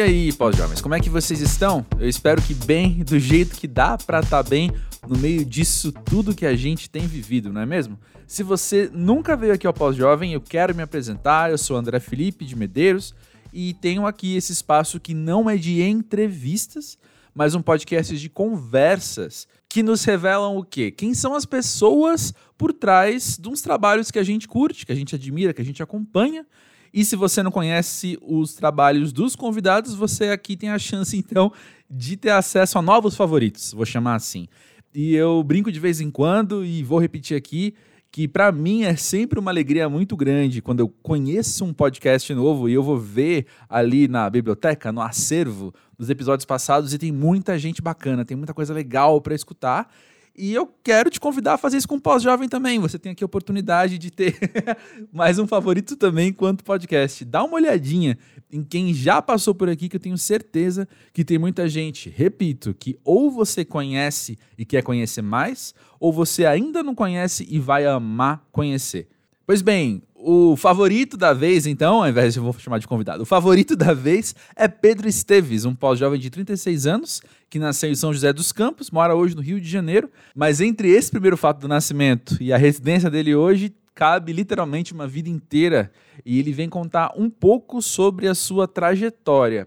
E aí, pós-jovens, como é que vocês estão? Eu espero que bem, do jeito que dá para estar tá bem no meio disso tudo que a gente tem vivido, não é mesmo? Se você nunca veio aqui ao Pós-Jovem, eu quero me apresentar. Eu sou André Felipe de Medeiros e tenho aqui esse espaço que não é de entrevistas, mas um podcast de conversas que nos revelam o quê? Quem são as pessoas por trás de uns trabalhos que a gente curte, que a gente admira, que a gente acompanha e se você não conhece os trabalhos dos convidados, você aqui tem a chance, então, de ter acesso a novos favoritos, vou chamar assim. E eu brinco de vez em quando e vou repetir aqui que para mim é sempre uma alegria muito grande quando eu conheço um podcast novo e eu vou ver ali na biblioteca, no acervo dos episódios passados e tem muita gente bacana, tem muita coisa legal para escutar. E eu quero te convidar a fazer isso com o pós-jovem também. Você tem aqui a oportunidade de ter mais um favorito também enquanto podcast. Dá uma olhadinha em quem já passou por aqui, que eu tenho certeza que tem muita gente, repito, que ou você conhece e quer conhecer mais, ou você ainda não conhece e vai amar conhecer. Pois bem, o favorito da vez, então, ao invés de eu vou chamar de convidado, o favorito da vez é Pedro Esteves, um pós-jovem de 36 anos, que nasceu em São José dos Campos, mora hoje no Rio de Janeiro, mas entre esse primeiro fato do nascimento e a residência dele hoje, cabe literalmente uma vida inteira e ele vem contar um pouco sobre a sua trajetória.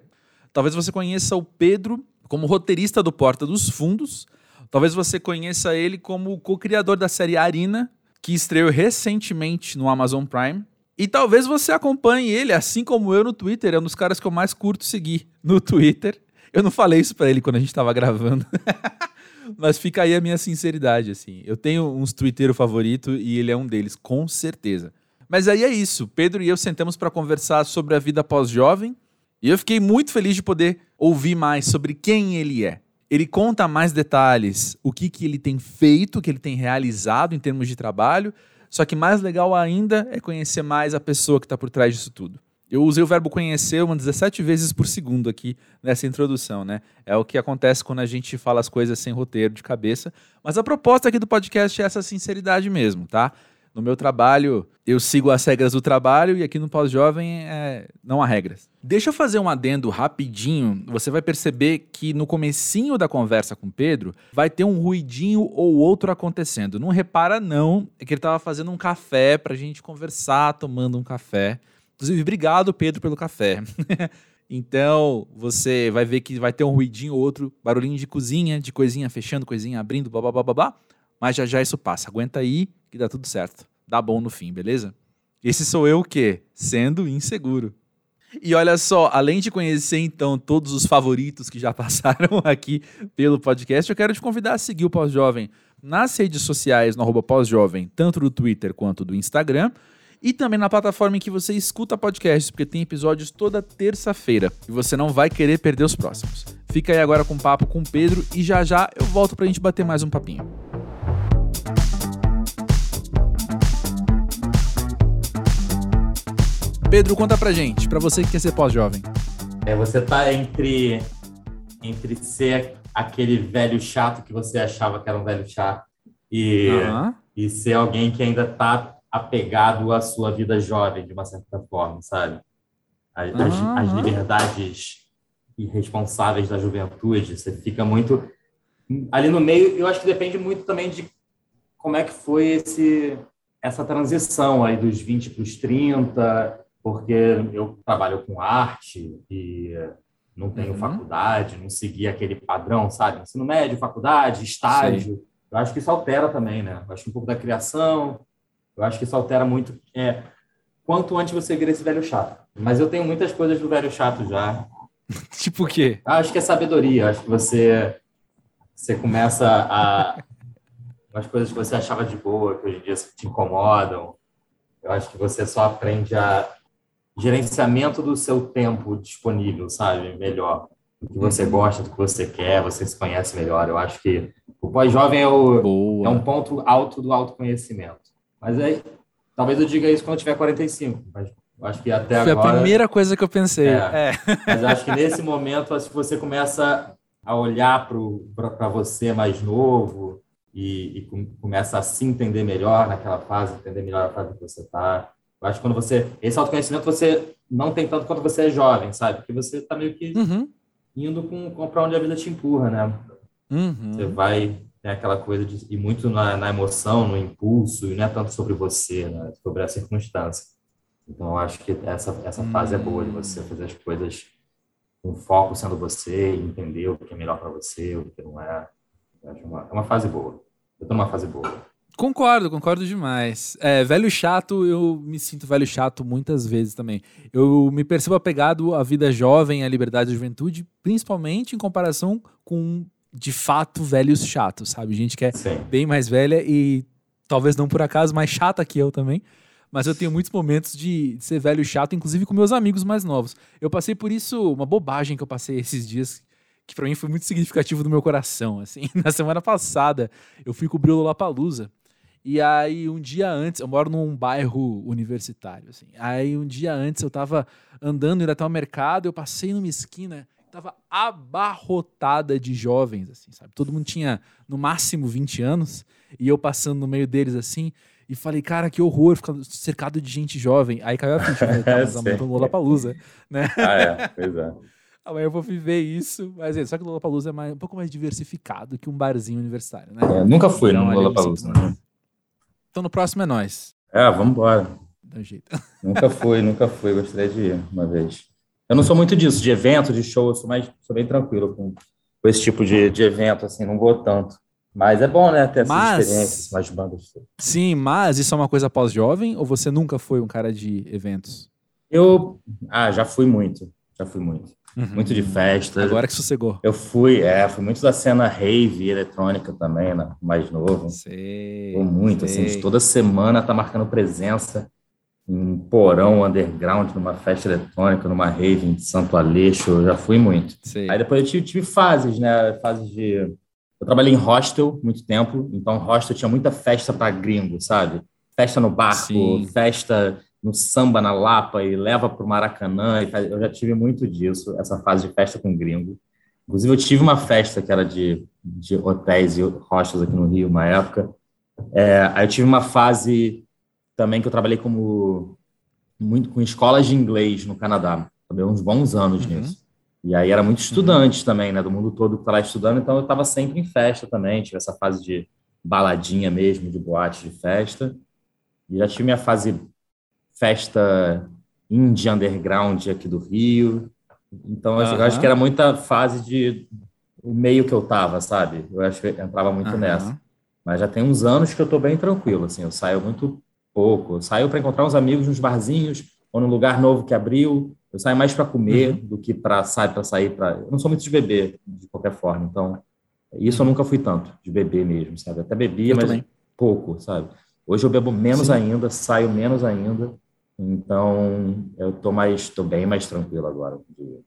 Talvez você conheça o Pedro como roteirista do Porta dos Fundos, talvez você conheça ele como co-criador da série Arina, que estreou recentemente no Amazon Prime. E talvez você acompanhe ele, assim como eu no Twitter, é um dos caras que eu mais curto seguir no Twitter. Eu não falei isso para ele quando a gente tava gravando. Mas fica aí a minha sinceridade, assim. Eu tenho uns twitteiros favorito e ele é um deles, com certeza. Mas aí é isso. Pedro e eu sentamos para conversar sobre a vida pós-jovem e eu fiquei muito feliz de poder ouvir mais sobre quem ele é. Ele conta mais detalhes, o que, que ele tem feito, o que ele tem realizado em termos de trabalho. Só que mais legal ainda é conhecer mais a pessoa que está por trás disso tudo. Eu usei o verbo conhecer umas 17 vezes por segundo aqui nessa introdução, né? É o que acontece quando a gente fala as coisas sem roteiro de cabeça. Mas a proposta aqui do podcast é essa sinceridade mesmo, tá? No meu trabalho, eu sigo as regras do trabalho e aqui no Pós-Jovem é... não há regras. Deixa eu fazer um adendo rapidinho. Você vai perceber que no comecinho da conversa com Pedro, vai ter um ruidinho ou outro acontecendo. Não repara não, é que ele estava fazendo um café pra gente conversar, tomando um café. Inclusive, obrigado, Pedro, pelo café. então, você vai ver que vai ter um ruidinho ou outro, barulhinho de cozinha, de coisinha fechando, coisinha abrindo, blá blá blá blá blá. Mas já já isso passa. Aguenta aí que dá tudo certo. Dá bom no fim, beleza? Esse sou eu o quê? Sendo inseguro. E olha só, além de conhecer então todos os favoritos que já passaram aqui pelo podcast, eu quero te convidar a seguir o Pós-Jovem nas redes sociais, no Pós-Jovem, tanto do Twitter quanto do Instagram, e também na plataforma em que você escuta podcasts, porque tem episódios toda terça-feira e você não vai querer perder os próximos. Fica aí agora com o papo com o Pedro e já já eu volto pra gente bater mais um papinho. Pedro, conta pra gente, pra você que quer ser pós-jovem. É, você tá entre, entre ser aquele velho chato que você achava que era um velho chato e, uhum. e ser alguém que ainda tá apegado à sua vida jovem, de uma certa forma, sabe? As, uhum. as, liberdades irresponsáveis da juventude, você fica muito ali no meio. Eu acho que depende muito também de como é que foi esse essa transição aí dos 20 para os 30, porque eu trabalho com arte e não tenho uhum. faculdade, não segui aquele padrão, sabe? Ensino médio, faculdade, estágio. Sim. Eu acho que isso altera também, né? Eu acho que um pouco da criação, eu acho que isso altera muito. É, quanto antes você vira esse velho chato. Mas eu tenho muitas coisas do velho chato já. tipo o quê? Acho que é sabedoria. Acho que você, você começa a. Umas coisas que você achava de boa, que hoje em dia te incomodam. Eu acho que você só aprende a gerenciamento do seu tempo disponível, sabe? Melhor. Do que você uhum. gosta, do que você quer, você se conhece melhor. Eu acho que o pós-jovem é, o, é um ponto alto do autoconhecimento. Mas aí, talvez eu diga isso quando eu tiver 45, mas eu acho que até Foi agora... Foi a primeira coisa que eu pensei. É, é. Mas acho que nesse momento, acho que você começa a olhar para você mais novo e, e, começa a se entender melhor naquela fase, entender melhor a fase que você está Eu acho que quando você. Esse autoconhecimento você não tem tanto quanto você é jovem, sabe? Porque você está meio que uhum. indo com, com para onde a vida te empurra, né? Uhum. Você vai. Tem aquela coisa de ir muito na, na, emoção, no impulso, e não é tanto sobre você, né? Sobre a circunstância. Então, eu acho que essa, essa fase é boa de você fazer as coisas com foco sendo você, entender o que é melhor para você, o que não é. É uma, é uma fase boa. Eu tô numa fase boa. Concordo, concordo demais. É, velho chato, eu me sinto velho chato muitas vezes também. Eu me percebo apegado à vida jovem, à liberdade da juventude, principalmente em comparação com, de fato, velhos chatos, sabe? Gente que é Sim. bem mais velha e talvez não por acaso mais chata que eu também. Mas eu tenho muitos momentos de ser velho chato, inclusive com meus amigos mais novos. Eu passei por isso, uma bobagem que eu passei esses dias, que para mim foi muito significativo do meu coração. Assim, na semana passada, eu fui cobrir o Lollapalooza. E aí, um dia antes, eu moro num bairro universitário, assim. Aí, um dia antes, eu tava andando, indo até o mercado, eu passei numa esquina, tava abarrotada de jovens, assim, sabe? Todo mundo tinha, no máximo, 20 anos, e eu passando no meio deles, assim, e falei, cara, que horror, ficar cercado de gente jovem. Aí caiu a ficha, né? Tá, mas amanhã Lollapalooza, né? Ah, é, pois é. Amanhã eu vou viver isso, mas é, só que o Lollapalooza é mais, um pouco mais diversificado que um barzinho universitário, né? É, nunca fui então, no Lollapalooza. Né? Então no próximo é nós. É, vamos embora. Dá um jeito. Nunca fui, nunca fui, gostaria de ir uma vez. Eu não sou muito disso, de evento, de show, eu sou, mais, sou bem tranquilo com, com esse tipo de, de evento, assim, não vou tanto. Mas é bom, né, ter essas mas, experiências, mais bandas. Sim, mas isso é uma coisa pós-jovem ou você nunca foi um cara de eventos? Eu, ah, já fui muito, já fui muito. Uhum. Muito de festa. Agora que sossegou. Eu fui, é, fui muito da cena rave eletrônica também, né, mais novo. Sei. Fui muito, assim, sei. assim, de toda semana tá marcando presença em um porão underground, numa festa eletrônica, numa rave em Santo Aleixo, eu já fui muito. Sei. Aí depois eu tive, tive fases, né, fases de eu trabalhei em hostel muito tempo, então hostel tinha muita festa para gringo, sabe? Festa no barco, Sim. festa no samba na Lapa e leva para o Maracanã. Eu já tive muito disso, essa fase de festa com gringo. Inclusive, eu tive uma festa que era de, de hotéis e hostels aqui no Rio, uma época. É, aí eu tive uma fase também que eu trabalhei como muito com escolas de inglês no Canadá. Trabalhei uns bons anos uhum. nisso. E aí era muito estudante uhum. também, né? Do mundo todo que tá lá estudando, então eu estava sempre em festa também, tive essa fase de baladinha mesmo, de boate de festa. E já tive minha fase festa indie underground aqui do Rio. Então, uhum. eu acho que era muita fase de o meio que eu tava, sabe? Eu acho que eu entrava muito uhum. nessa. Mas já tem uns anos que eu tô bem tranquilo, assim, eu saio muito pouco. Eu saio para encontrar uns amigos nos barzinhos ou num lugar novo que abriu, eu saio mais para comer uhum. do que para sair para sair para. Eu não sou muito de beber de qualquer forma, então isso eu nunca fui tanto de beber mesmo, sabe? Até bebia, eu mas também. pouco, sabe? Hoje eu bebo menos Sim. ainda, saio menos ainda, então eu tô mais, tô bem mais tranquilo agora de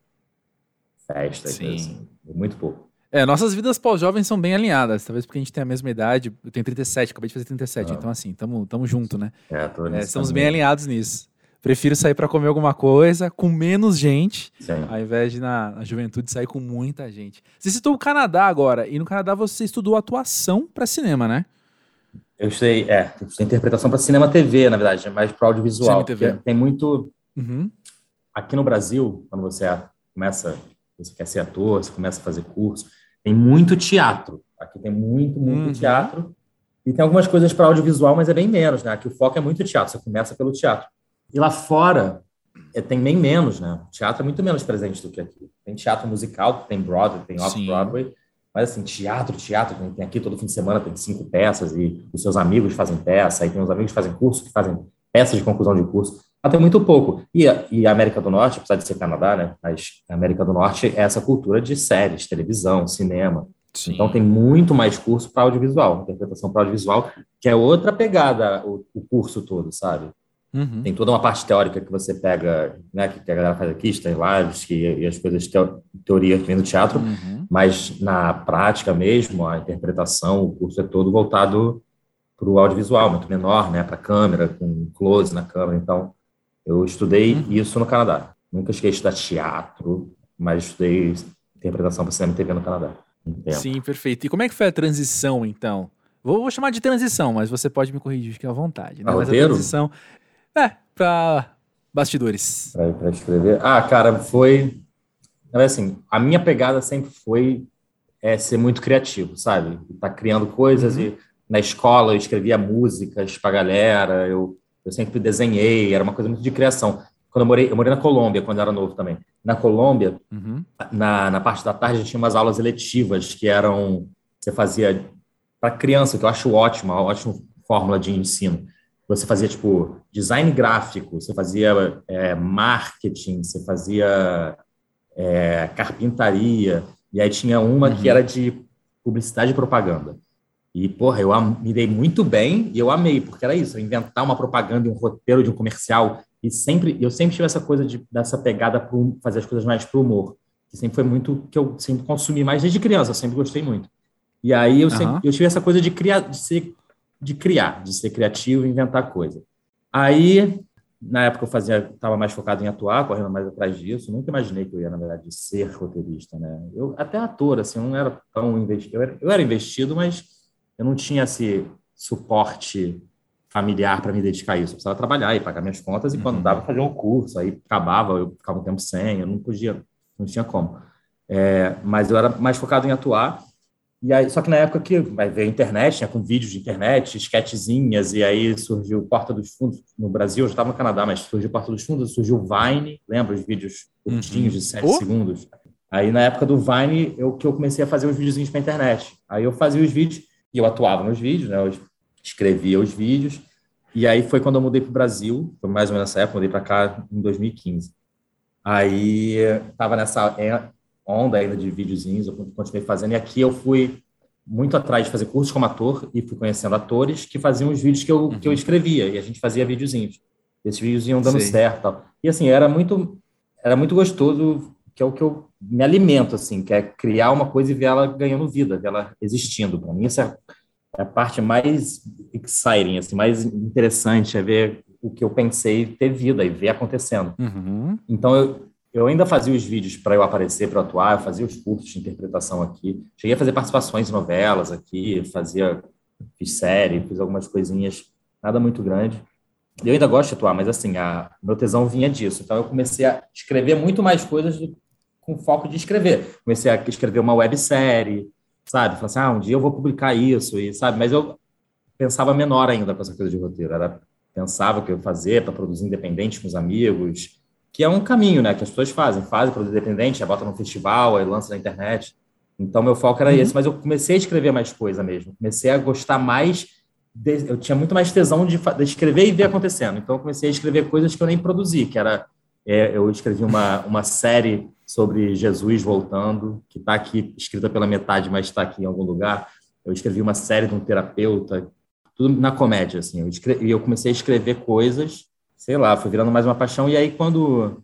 festa, Sim. Assim, muito pouco. É, nossas vidas pós-jovens são bem alinhadas, talvez porque a gente tem a mesma idade. Eu tenho 37, acabei de fazer 37, ah. então assim, tamo, tamo junto, né? É, tô é, estamos bem alinhados nisso. Prefiro sair para comer alguma coisa com menos gente, Sim. ao invés de na, na, juventude sair com muita gente. Você citou o Canadá agora, e no Canadá você estudou atuação para cinema, né? Eu sei, é, eu interpretação para cinema TV, na verdade, é mais para audiovisual. TV. Tem muito. Uhum. Aqui no Brasil, quando você começa, você quer ser ator, você começa a fazer curso, tem muito teatro. Aqui tem muito, muito uhum. teatro. E tem algumas coisas para audiovisual, mas é bem menos, né? Aqui o foco é muito teatro, você começa pelo teatro. E lá fora é, tem bem menos, né? O teatro é muito menos presente do que aqui. Tem teatro musical, tem Broadway, tem off-Broadway, mas assim, teatro, teatro, tem aqui todo fim de semana, tem cinco peças e os seus amigos fazem peça, aí tem os amigos que fazem curso, que fazem peças de conclusão de curso. Tem muito pouco. E, e a América do Norte, apesar de ser Canadá, né? Mas a América do Norte é essa cultura de séries, televisão, cinema. Sim. Então tem muito mais curso para audiovisual, interpretação para audiovisual, que é outra pegada o, o curso todo, sabe? Uhum. Tem toda uma parte teórica que você pega, né, que a galera faz aqui, lives que, e as coisas de teoria que vem do teatro, uhum. mas na prática mesmo, a interpretação, o curso é todo voltado para o audiovisual, muito menor, né, para a câmera, com close na câmera. Então, eu estudei uhum. isso no Canadá. Nunca cheguei a estudar teatro, mas estudei interpretação para cinema e TV no Canadá. Sim, perfeito. E como é que foi a transição, então? Vou, vou chamar de transição, mas você pode me corrigir, fique à vontade. Né? Mas a transição para bastidores? Para escrever? Ah, cara, foi. Assim, a minha pegada sempre foi é, ser muito criativo, sabe? Tá criando coisas uhum. e na escola eu escrevia músicas para galera, eu, eu sempre desenhei, era uma coisa muito de criação. Quando eu morei, eu morei na Colômbia quando eu era novo também. Na Colômbia, uhum. na, na parte da tarde, tinha umas aulas eletivas que eram você fazia para criança, que eu acho ótimo, uma ótima fórmula de ensino. Você fazia tipo design gráfico, você fazia é, marketing, você fazia é, carpintaria, e aí tinha uma uhum. que era de publicidade e propaganda. E, porra, eu me dei muito bem e eu amei, porque era isso, inventar uma propaganda e um roteiro de um comercial. E sempre, eu sempre tive essa coisa de, dessa pegada para fazer as coisas mais para o humor, que sempre foi muito que eu sempre consumi mais desde criança, eu sempre gostei muito. E aí eu, uhum. sempre, eu tive essa coisa de criar, de, ser, de criar, de ser criativo e inventar coisa. Aí na época eu fazia, estava mais focado em atuar, correndo mais atrás disso. Nunca imaginei que eu ia, na verdade, ser roteirista, né? Eu até ator, assim, não era tão investido. Eu era, eu era investido, mas eu não tinha esse suporte familiar para me dedicar a isso. Eu precisava trabalhar e pagar minhas contas e quando uhum. dava fazer um curso, aí acabava, eu ficava um tempo sem, eu não podia, não tinha como. É, mas eu era mais focado em atuar e aí, só que na época que ver a internet, né, com vídeos de internet, sketchzinhas, e aí surgiu Porta dos Fundos no Brasil, eu já estava no Canadá, mas surgiu Porta dos Fundos, surgiu Vine, lembra os vídeos curtinhos uhum. de 7 oh. segundos? Aí na época do Vine, eu que eu comecei a fazer uns videozinhos para internet. Aí eu fazia os vídeos e eu atuava nos vídeos, né? Eu escrevia os vídeos. E aí foi quando eu mudei para o Brasil, foi mais ou menos nessa época, mudei para cá em 2015. Aí estava nessa é, onda ainda de videozinhos, eu continuei fazendo, e aqui eu fui muito atrás de fazer cursos como ator e fui conhecendo atores que faziam os vídeos que eu, uhum. que eu uhum. escrevia, e a gente fazia videozinhos. Esses vídeos iam dando Sim. certo tal. E assim, era muito, era muito gostoso, que é o que eu me alimento, assim, que é criar uma coisa e ver ela ganhando vida, ver ela existindo. Para mim, essa é a parte mais exciting, assim, mais interessante, é ver o que eu pensei ter vida e ver acontecendo. Uhum. Então, eu, eu ainda fazia os vídeos para eu aparecer, para atuar, eu fazia os cursos de interpretação aqui. Cheguei a fazer participações em novelas aqui, fazia, fiz série, fiz algumas coisinhas, nada muito grande. Eu ainda gosto de atuar, mas assim, a, meu tesão vinha disso. Então eu comecei a escrever muito mais coisas do, com foco de escrever. Comecei a escrever uma websérie, sabe? Falei assim, ah, um dia eu vou publicar isso, e sabe? Mas eu pensava menor ainda com essa coisa de roteiro. Era, pensava o que eu ia fazer para produzir independente com os amigos, que é um caminho, né, que as pessoas fazem, fazem produto independente, bota no festival, aí lança na internet. Então, meu foco era uhum. esse, mas eu comecei a escrever mais coisa mesmo. Comecei a gostar mais, de, eu tinha muito mais tesão de, de, escrever e ver acontecendo. Então, eu comecei a escrever coisas que eu nem produzi, que era, é, eu escrevi uma, uma série sobre Jesus voltando, que está aqui escrita pela metade, mas está aqui em algum lugar. Eu escrevi uma série de um terapeuta, tudo na comédia, assim. Eu, escrevi, eu comecei a escrever coisas sei lá, foi virando mais uma paixão. E aí, quando,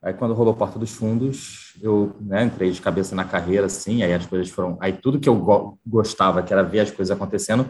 aí, quando rolou Porta dos Fundos, eu né, entrei de cabeça na carreira, assim, aí as coisas foram. Aí tudo que eu go gostava, que era ver as coisas acontecendo,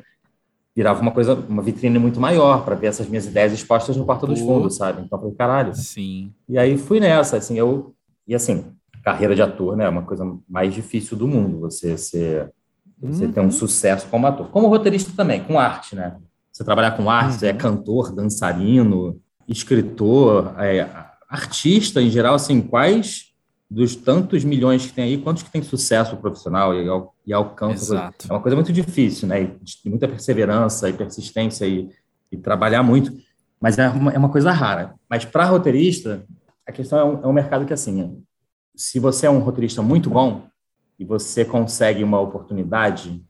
virava uma coisa, uma vitrine muito maior para ver essas minhas ideias expostas no Porta dos Fundos, sabe? Então, falei, caralho. Sim. E aí fui nessa, assim, eu. E assim, carreira de ator, né, é uma coisa mais difícil do mundo, você ser. Você uhum. ter um sucesso como ator. Como roteirista também, com arte, né? Você trabalhar com arte, uhum. você é cantor, dançarino, escritor, é, artista em geral, assim, quais dos tantos milhões que tem aí, quantos que tem sucesso profissional e, e alcança? É uma coisa muito difícil, né? E, muita perseverança e persistência e, e trabalhar muito, mas é uma, é uma coisa rara. Mas para roteirista, a questão é um, é um mercado que, assim, se você é um roteirista muito bom e você consegue uma oportunidade,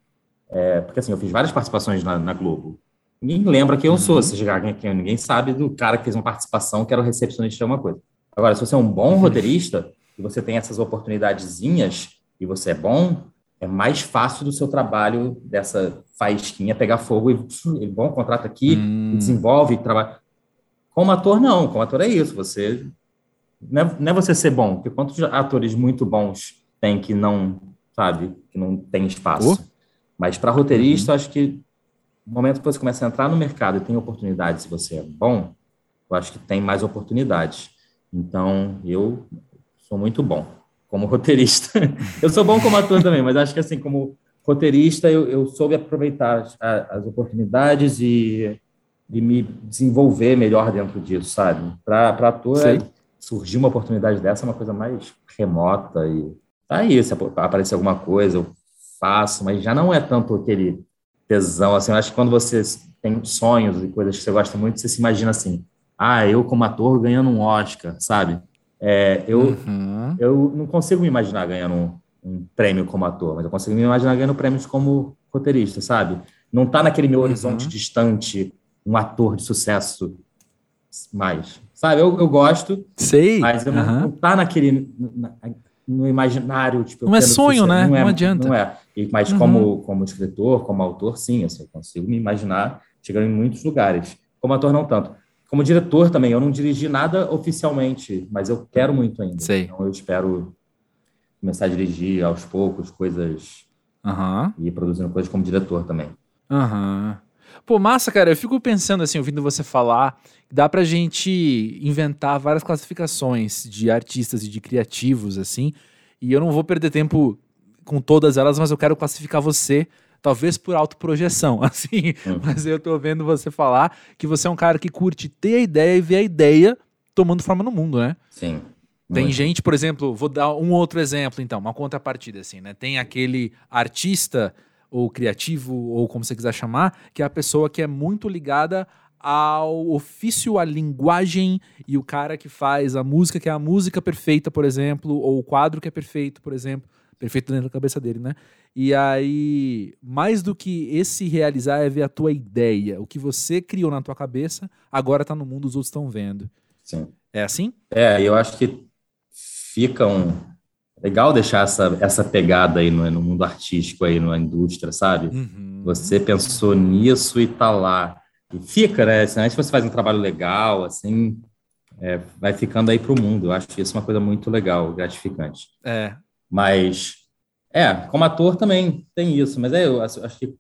é, porque assim, eu fiz várias participações na, na Globo, Ninguém lembra quem eu uhum. sou, se chegar aqui, ninguém sabe do cara que fez uma participação, que era o recepcionista de alguma coisa. Agora, se você é um bom uhum. roteirista e você tem essas oportunidadezinhas e você é bom, é mais fácil do seu trabalho dessa faísquinha pegar fogo e, e bom, contrata aqui, hum. desenvolve, trabalha. Como ator, não. Como ator é isso. Você não é, não é, você ser bom, porque quantos atores muito bons tem que não, sabe, que não tem espaço. Oh. Mas para roteirista, uhum. acho que no momento que você começa a entrar no mercado e tem oportunidades, se você é bom, eu acho que tem mais oportunidades. Então, eu sou muito bom como roteirista. eu sou bom como ator também, mas acho que assim, como roteirista, eu, eu soube aproveitar as, as oportunidades e, e me desenvolver melhor dentro disso, sabe? Para ator, é, surgir uma oportunidade dessa é uma coisa mais remota e tá aí, se aparecer alguma coisa, eu faço, mas já não é tanto aquele tesão, assim, eu acho que quando você tem sonhos e coisas que você gosta muito, você se imagina assim, ah, eu como ator ganhando um Oscar, sabe? É, eu, uhum. eu não consigo me imaginar ganhando um, um, prêmio como ator, mas eu consigo me imaginar ganhando prêmios como roteirista, sabe? Não está naquele meu horizonte uhum. distante um ator de sucesso mais, sabe? Eu, eu gosto, Sei. mas eu uhum. não, não tá naquele na, no imaginário, tipo, não é sonho, né? Não, é, não adianta. Não é. E, mas uhum. como como escritor, como autor, sim, assim, eu consigo me imaginar chegando em muitos lugares. Como ator não tanto. Como diretor também, eu não dirigi nada oficialmente, mas eu quero muito ainda. Sei. Então eu espero começar a dirigir aos poucos coisas uhum. e produzindo coisas como diretor também. Aham. Uhum. Pô, massa, cara. Eu fico pensando assim, ouvindo você falar, dá pra gente inventar várias classificações de artistas e de criativos, assim. E eu não vou perder tempo com todas elas, mas eu quero classificar você talvez por autoprojeção, assim, uhum. mas eu tô vendo você falar que você é um cara que curte ter a ideia e ver a ideia tomando forma no mundo, né? Sim. Tem muito. gente, por exemplo, vou dar um outro exemplo, então, uma contrapartida, assim, né? Tem aquele artista ou criativo, ou como você quiser chamar, que é a pessoa que é muito ligada ao ofício, à linguagem e o cara que faz a música, que é a música perfeita, por exemplo, ou o quadro que é perfeito, por exemplo, perfeito dentro da cabeça dele, né? E aí, mais do que esse realizar é ver a tua ideia, o que você criou na tua cabeça, agora tá no mundo, os outros estão vendo. Sim. É assim? É, eu acho que fica um legal deixar essa, essa pegada aí no, no mundo artístico aí na indústria, sabe? Uhum. Você pensou nisso e tá lá. E fica, né? Se você faz um trabalho legal, assim, é, vai ficando aí para o mundo. Eu acho isso uma coisa muito legal, gratificante. É. Mas é, como ator também tem isso, mas é, eu acho, acho que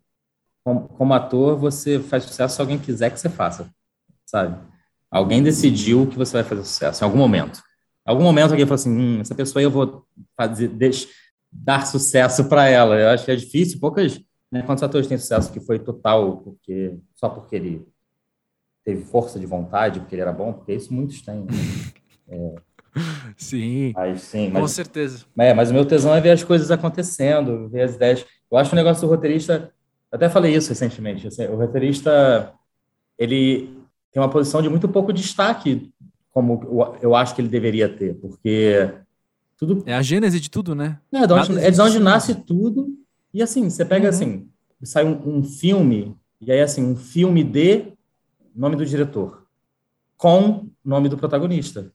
como, como, ator você faz sucesso se alguém quiser que você faça, sabe? Alguém decidiu que você vai fazer sucesso em algum momento. Algum momento alguém falou assim, hum, essa pessoa eu vou fazer, deixa, dar sucesso para ela. Eu acho que é difícil, poucas, né, quantos atores têm sucesso que foi total porque só porque ele teve força de vontade, porque ele era bom, porque isso muitos têm. Né? É, Sim. Mas, sim mas, com certeza. É, mas o meu tesão é ver as coisas acontecendo, ver as ideias. Eu acho o negócio do roteirista. até falei isso recentemente. Assim, o roteirista ele tem uma posição de muito pouco destaque, como eu acho que ele deveria ter, porque tudo. É a gênese de tudo, né? É, de onde, é de onde nasce tudo. E assim, você pega uhum. assim, sai um, um filme, e aí assim, um filme de nome do diretor, com nome do protagonista.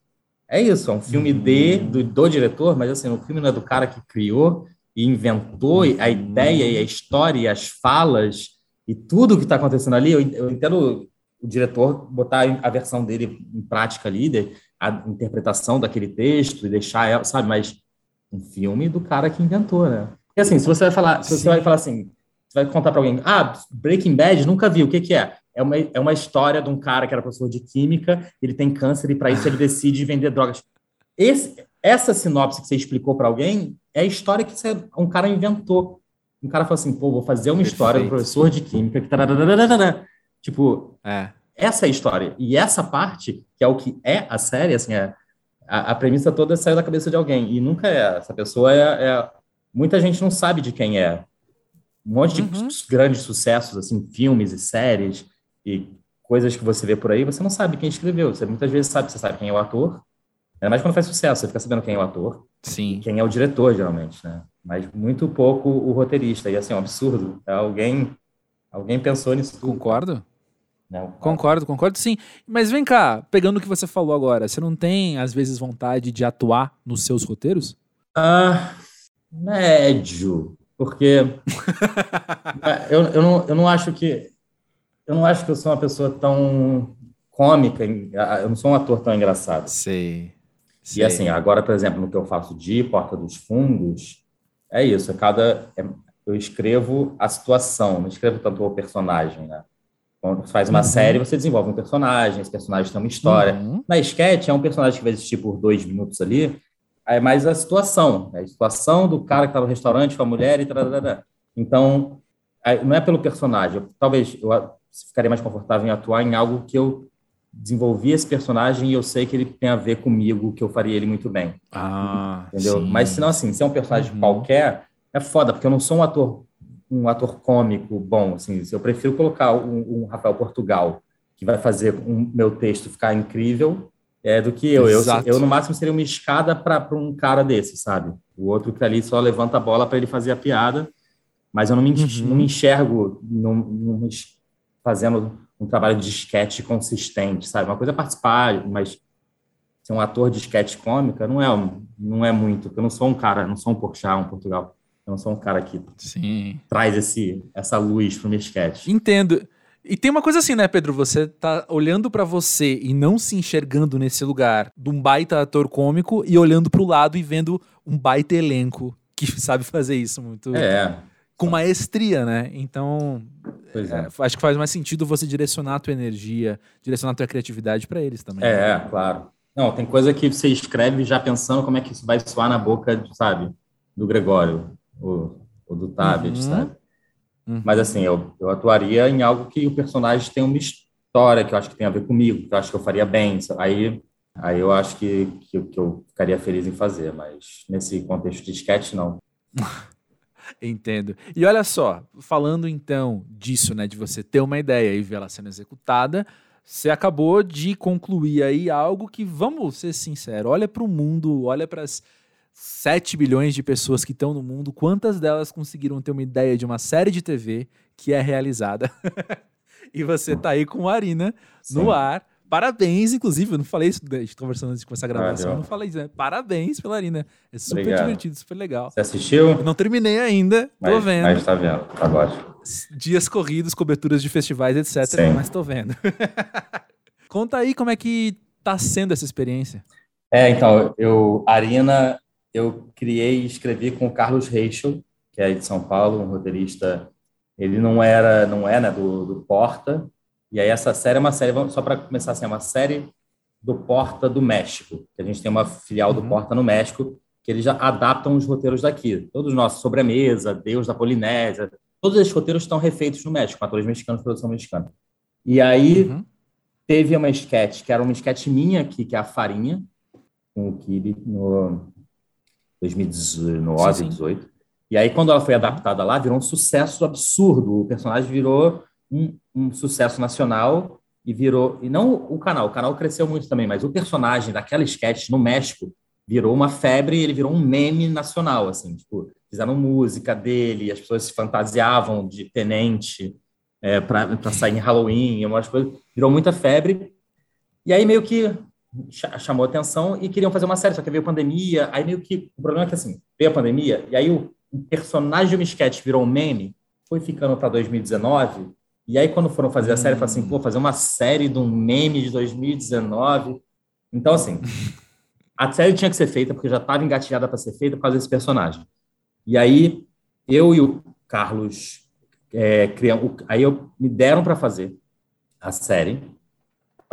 É isso, é um filme de, do, do diretor, mas assim, o filme não é do cara que criou e inventou a ideia e a história e as falas e tudo que está acontecendo ali. Eu, eu entendo o diretor botar a versão dele em prática ali, a interpretação daquele texto e deixar ela, sabe? Mas um filme do cara que inventou, né? E assim, se você vai falar, se você vai falar assim, você vai contar para alguém, ah, Breaking Bad, nunca vi, o que que é? é uma, é uma história de um cara que era professor de química, ele tem câncer e para isso ele decide vender drogas. Esse, essa sinopse que você explicou para alguém é a história que você, um cara inventou. Um cara falou assim, pô, vou fazer uma Perfeito. história do professor de química que tipo, é. essa é a história. E essa parte, que é o que é a série, assim, é, a, a premissa toda saiu da cabeça de alguém. E nunca é. Essa pessoa é, é muita gente não sabe de quem é. Um monte de uhum. grandes sucessos, assim, filmes e séries e coisas que você vê por aí, você não sabe quem escreveu. Você muitas vezes sabe, você sabe quem é o ator, ainda mais quando faz sucesso, você fica sabendo quem é o ator, Sim. quem é o diretor, geralmente, né? Mas muito pouco o roteirista. E assim, é um absurdo. Alguém, alguém pensou nisso tudo. Concordo. Não, concordo, concordo sim. Mas vem cá, pegando o que você falou agora, você não tem, às vezes, vontade de atuar nos seus roteiros? Ah, médio. Porque eu, eu, não, eu não acho que eu não acho que eu sou uma pessoa tão cômica, eu não sou um ator tão engraçado. Sei. sei. E assim, agora, por exemplo, no que eu faço de Porta dos Fundos, é isso, é cada é, eu escrevo a situação, não escrevo tanto o personagem, né? Quando você faz uma uhum. série, você desenvolve um personagem, esse personagem tem uma história. Uhum. Na sketch, é um personagem que vai existir por dois minutos ali, é mais a situação, né? a situação do cara que está no restaurante com a mulher e tal. Então, não é pelo personagem. talvez eu ficaria mais confortável em atuar em algo que eu desenvolvi esse personagem e eu sei que ele tem a ver comigo, que eu faria ele muito bem. Ah, entendeu? Sim. Mas senão assim, se é um personagem uhum. qualquer, é foda, porque eu não sou um ator um ator cômico bom, assim, eu prefiro colocar um, um Rafael Portugal que vai fazer um meu texto ficar incrível é, do que eu. Eu, eu, no máximo, seria uma escada para um cara desse, sabe? O outro que tá ali só levanta a bola para ele fazer a piada, mas eu não me, uhum. não me enxergo não, não, fazendo um trabalho de sketch consistente, sabe? Uma coisa é participar, mas ser um ator de sketch cômica não é, não é muito, porque eu não sou um cara, não sou um Porchat, um Portugal. Eu não sou um cara que Sim. traz esse, essa luz pro meu sketch. Entendo. E tem uma coisa assim, né, Pedro? Você tá olhando para você e não se enxergando nesse lugar de um baita ator cômico e olhando pro lado e vendo um baita elenco que sabe fazer isso muito. É. Com maestria, né? Então. É. É, acho que faz mais sentido você direcionar a tua energia, direcionar a tua criatividade para eles também. É, né? claro. Não, tem coisa que você escreve já pensando como é que isso vai soar na boca, sabe, do Gregório, ou, ou do Tabet, uhum. sabe? Uhum. Mas, assim, eu, eu atuaria em algo que o personagem tem uma história que eu acho que tem a ver comigo, que eu acho que eu faria bem. Aí, aí eu acho que, que, que eu ficaria feliz em fazer, mas nesse contexto de sketch, não. Entendo. E olha só, falando então disso, né, de você ter uma ideia e ver ela sendo executada, você acabou de concluir aí algo que, vamos ser sinceros, olha para o mundo, olha para as 7 bilhões de pessoas que estão no mundo, quantas delas conseguiram ter uma ideia de uma série de TV que é realizada? e você tá aí com a Arina Sim. no ar. Parabéns, inclusive, eu não falei isso, a gente conversando antes de começar a gravação, eu não falei isso, né? Parabéns pela Arina. É super Obrigado. divertido, super legal. Você assistiu? Eu não terminei ainda, mas, tô vendo. Mas tá vendo, tá ótimo. Dias corridos, coberturas de festivais, etc, Sim. mas tô vendo. Conta aí como é que tá sendo essa experiência. É, então, eu, Arina eu criei e escrevi com o Carlos Reichel, que é de São Paulo, um roteirista. Ele não era, não é, né, do, do Porta. E aí essa série é uma série, só para começar assim, é uma série do Porta do México. Que a gente tem uma filial do uhum. Porta no México, que eles já adaptam os roteiros daqui. Todos os nossos Sobremesa, Deus da Polinésia, todos esses roteiros estão refeitos no México, com atores mexicanos, produção mexicana. E aí uhum. teve uma sketch, que era uma sketch minha aqui, que é a Farinha, com o Kibe, no, 2019, 2018. E aí, quando ela foi adaptada lá, virou um sucesso absurdo. O personagem virou um, um, sucesso nacional e virou. E não o canal, o canal cresceu muito também, mas o personagem daquela sketch no México virou uma febre e ele virou um meme nacional. Assim, tipo, fizeram música dele, as pessoas se fantasiavam de tenente é, para sair em Halloween, umas coisas. Virou muita febre. E aí, meio que chamou atenção e queriam fazer uma série, só que veio pandemia, aí meio que, o problema é que assim, veio a pandemia, e aí o, personagem uma sketch virou um meme, foi ficando para 2019, e aí quando foram fazer a série, hum. falaram assim, pô, fazer uma série de um meme de 2019, então assim, a série tinha que ser feita, porque já estava engatilhada para ser feita por causa desse personagem. E aí, eu e o Carlos, é, criamos, aí eu, me deram para fazer a série,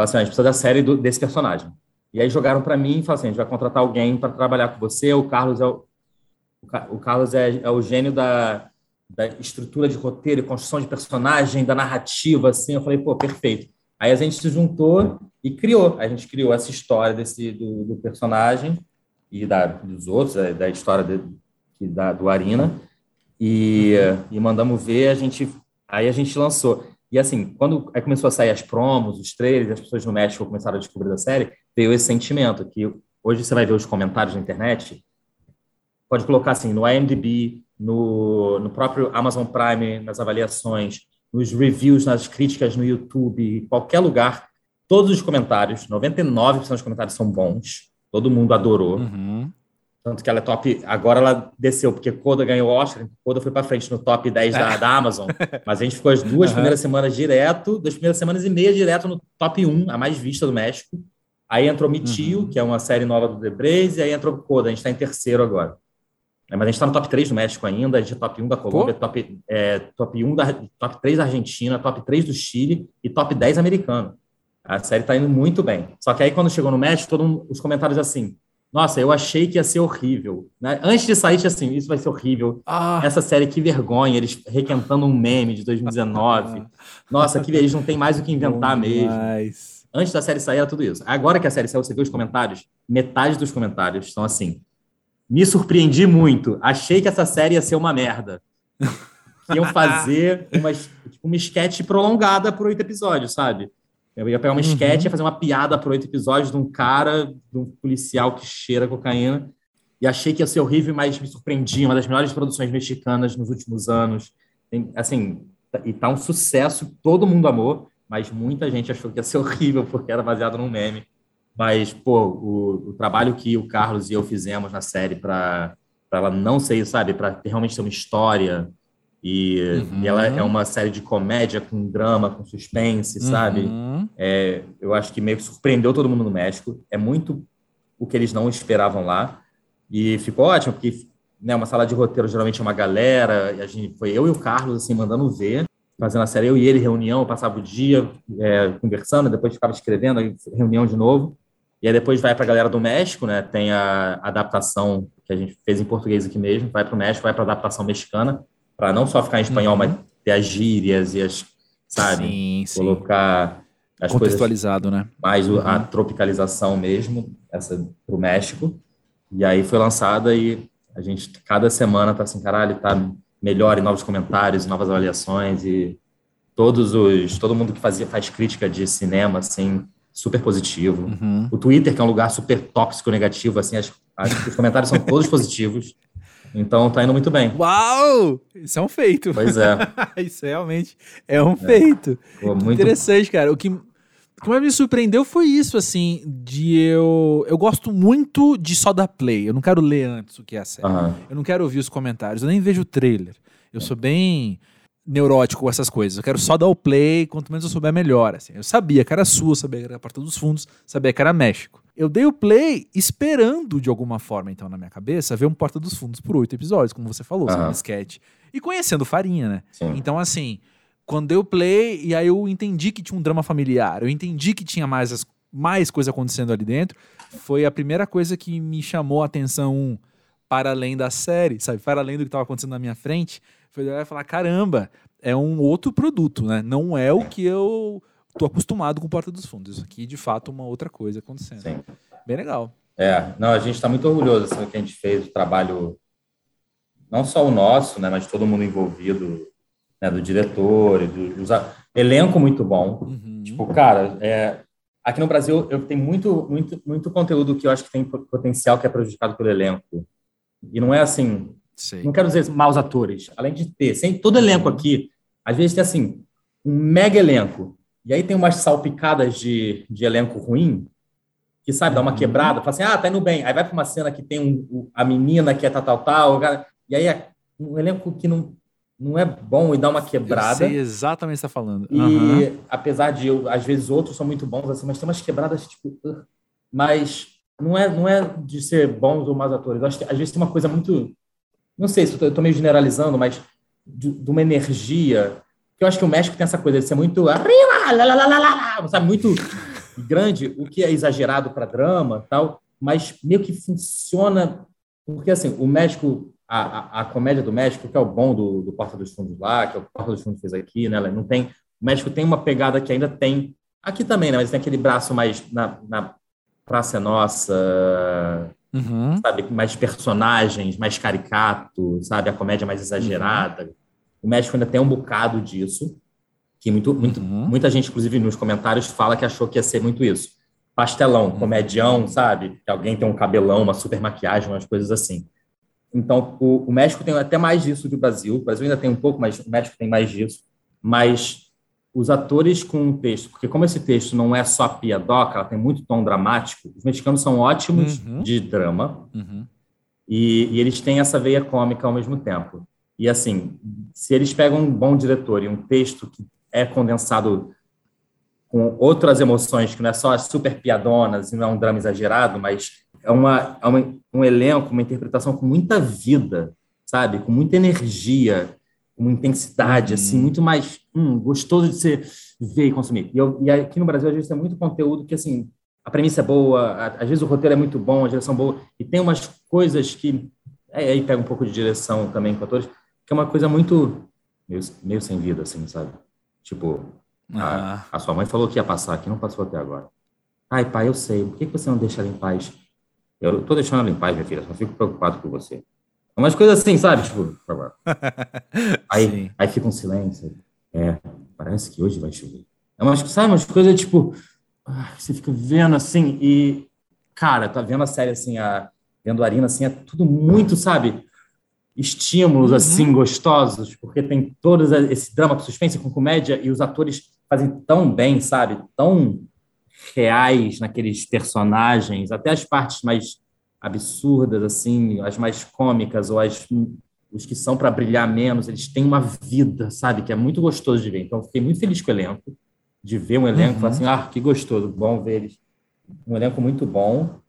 assim, a gente precisa da série do, desse personagem. E aí jogaram para mim e falaram assim, a gente vai contratar alguém para trabalhar com você, o Carlos é o, o Carlos é, é o gênio da, da estrutura de roteiro, construção de personagem, da narrativa, assim. Eu falei, pô, perfeito. Aí a gente se juntou e criou. A gente criou essa história desse do, do personagem e da, dos outros, da, da história de, da, do Arina. E, e mandamos ver, a gente, aí a gente lançou. E assim, quando começou a sair as promos, os trailers, as pessoas no México começaram a descobrir da série, veio esse sentimento que hoje você vai ver os comentários na internet, pode colocar assim, no IMDb, no, no próprio Amazon Prime, nas avaliações, nos reviews, nas críticas no YouTube, qualquer lugar, todos os comentários, 99% dos comentários são bons, todo mundo adorou. Uhum. Tanto que ela é top. Agora ela desceu, porque Coda ganhou o Oscar, Coda foi para frente no top 10 da, da Amazon. Mas a gente ficou as duas uhum. primeiras semanas direto, duas primeiras semanas e meia direto no top 1, a mais vista do México. Aí entrou Mitio, uhum. que é uma série nova do The Blaze, e aí entrou Coda, a gente está em terceiro agora. É, mas a gente está no top 3 do México ainda, a gente é top 1 da Colômbia, top, é, top 1 da top 3 da Argentina, top 3 do Chile e top 10 americano. A série está indo muito bem. Só que aí, quando chegou no México, todos os comentários assim Nossa, eu achei que ia ser horrível. Né? Antes de sair, tinha assim, isso vai ser horrível. Ah. Essa série, que vergonha. Eles requentando um meme de 2019. Nossa, que eles não tem mais o que inventar Bom mesmo. Demais. Antes da série sair, era tudo isso. Agora que a série saiu, você viu os comentários? Metade dos comentários são assim. Me surpreendi muito. Achei que essa série ia ser uma merda. Iam fazer uma, tipo, uma sketch prolongada por oito episódios, sabe? Eu ia pegar uma uhum. sketch e fazer uma piada por oito episódios de um cara, de um policial que cheira cocaína. E achei que ia ser horrível, mas me surpreendi. Uma das melhores produções mexicanas nos últimos anos. Tem, assim, e tá um sucesso, todo mundo amou, mas muita gente achou que ia ser horrível porque era baseado num meme. Mas, pô, o, o trabalho que o Carlos e eu fizemos na série para ela não ser, sabe, para realmente ter uma história, e, uhum. ela é uma série de comédia com drama, com suspense, uhum. sabe? É, eu acho que meio que surpreendeu todo mundo no México. É muito o que eles não esperavam lá. E ficou ótimo, porque né, uma sala de roteiro geralmente é uma galera. E a gente, foi eu e o Carlos, assim, mandando ver, fazendo a série. Eu e ele, reunião, passava o dia é, conversando, depois ficava escrevendo, reunião de novo. E aí depois vai para a galera do México, né? Tem a adaptação que a gente fez em português aqui mesmo, vai para o México, vai para a adaptação mexicana para não só ficar em espanhol, uhum. mas ter as gírias e as, sabe, sim, sim. colocar as contextualizado, coisas, né? Mais uhum. a tropicalização mesmo, essa para o México. E aí foi lançada e a gente cada semana tá assim, caralho, tá melhor em novos comentários, novas avaliações e todos os todo mundo que fazia faz crítica de cinema assim super positivo. Uhum. O Twitter que é um lugar super tóxico negativo assim, as, as, os comentários são todos positivos. Então tá indo muito bem. Uau! Isso é um feito. Pois é. Isso realmente é um é. feito. Pô, muito interessante, cara. O que, o que mais me surpreendeu foi isso, assim, de eu. Eu gosto muito de só dar play. Eu não quero ler antes o que é a série. Uhum. Eu não quero ouvir os comentários. Eu nem vejo o trailer. Eu sou bem neurótico com essas coisas. Eu quero só dar o play, quanto menos eu souber, melhor. Assim. Eu sabia que era Sul, sabia que era a Porta dos Fundos, sabia que era México. Eu dei o play esperando, de alguma forma, então, na minha cabeça, ver um Porta dos Fundos por oito episódios, como você falou, uhum. um sketch. E conhecendo Farinha, né? Sim. Então, assim, quando deu play, e aí eu entendi que tinha um drama familiar, eu entendi que tinha mais, as, mais coisa acontecendo ali dentro, foi a primeira coisa que me chamou a atenção para além da série, sabe? Para além do que estava acontecendo na minha frente foi olhar e falar: caramba, é um outro produto, né? Não é o que eu tô acostumado com Porta dos Fundos. Isso aqui, de fato, uma outra coisa acontecendo. Sim. Bem legal. É, não, a gente está muito orgulhoso assim, do que a gente fez, o trabalho, não só o nosso, né, mas todo mundo envolvido, né, do diretor, do, do elenco muito bom. Uhum. Tipo, cara, é, aqui no Brasil eu tenho muito, muito, muito conteúdo que eu acho que tem potencial que é prejudicado pelo elenco. E não é assim, Sim. Não quero dizer maus atores, além de ter, sem todo elenco aqui, às vezes tem assim, um mega elenco, e aí tem umas salpicadas de, de elenco ruim, que sabe, dá uma uhum. quebrada, fala assim, ah, tá indo bem. Aí vai para uma cena que tem um, a menina que é tal, tal, tal, e aí é um elenco que não, não é bom e dá uma quebrada. Eu sei exatamente o que você está falando. E uhum. apesar de, eu, às vezes, outros são muito bons, assim, mas tem umas quebradas, tipo, uh, mas não é, não é de ser bons ou maus atores. Eu acho que, às vezes tem uma coisa muito não sei se eu estou meio generalizando, mas de, de, uma energia. Eu acho que o México tem essa coisa de ser muito. Sabe, muito grande, o que é exagerado para drama tal, mas meio que funciona. Porque, assim, o México, a, a, a, comédia do México, que é o bom do, do Porta dos Fundos lá, que é o Porta dos Fundos fez aqui, né? Não tem, o México tem uma pegada que ainda tem. Aqui também, né? Mas tem aquele braço mais na, na Praça é Nossa, Uhum. Sabe, mais personagens, mais caricato, sabe, a comédia mais exagerada. Uhum. O México ainda tem um bocado disso, que muito, muito, uhum. muita gente, inclusive nos comentários, fala que achou que ia ser muito isso. Pastelão, uhum. comedião, sabe? Que alguém tem um cabelão, uma super maquiagem, umas coisas assim. Então, o, o México tem até mais disso que o Brasil. O Brasil ainda tem um pouco, mas o México tem mais disso. Mas os atores com um texto, porque como esse texto não é só piadoca, ela tem muito tom dramático, os mexicanos são ótimos uhum. de drama uhum. e, e, eles têm essa veia cômica ao mesmo tempo. E assim, se eles pegam um bom diretor e um texto que é condensado com outras emoções, que não é só as super piadonas e não é um drama exagerado, mas é, uma, é uma, um elenco, uma interpretação com muita vida, sabe? Com muita energia, uma intensidade, assim, uhum. muito mais hum, gostoso de você ver e consumir. E, eu, e aqui no Brasil, a gente tem muito conteúdo que, assim, a premissa é boa, às vezes o roteiro é muito bom, a direção é boa, e tem umas coisas que. É, aí pega um pouco de direção também com atores, que é uma coisa muito. meio, meio sem vida, assim, sabe? Tipo, a, a, sua mãe falou que ia passar aqui, não passou até agora. Ai, pai, eu sei, por que você não deixa ela em paz? Eu tô deixando ela em paz, minha filha, só fico preocupado com você. Umas coisas assim, sabe? Tipo, aí, aí fica um silêncio. É, parece que hoje vai chover. É umas, sabe, umas coisas tipo. Ah, você fica vendo assim e. Cara, tá vendo a série assim, a, vendo a Arina assim, é tudo muito, sabe? Estímulos uhum. assim gostosos, porque tem todo esse drama com suspense, com comédia, e os atores fazem tão bem, sabe? Tão reais naqueles personagens, até as partes mais absurdas, assim, as mais cômicas ou as os que são para brilhar menos, eles têm uma vida, sabe, que é muito gostoso de ver. Então, fiquei muito feliz com o elenco, de ver um elenco, uhum. assim, ah, que gostoso, bom ver eles. Um elenco muito bom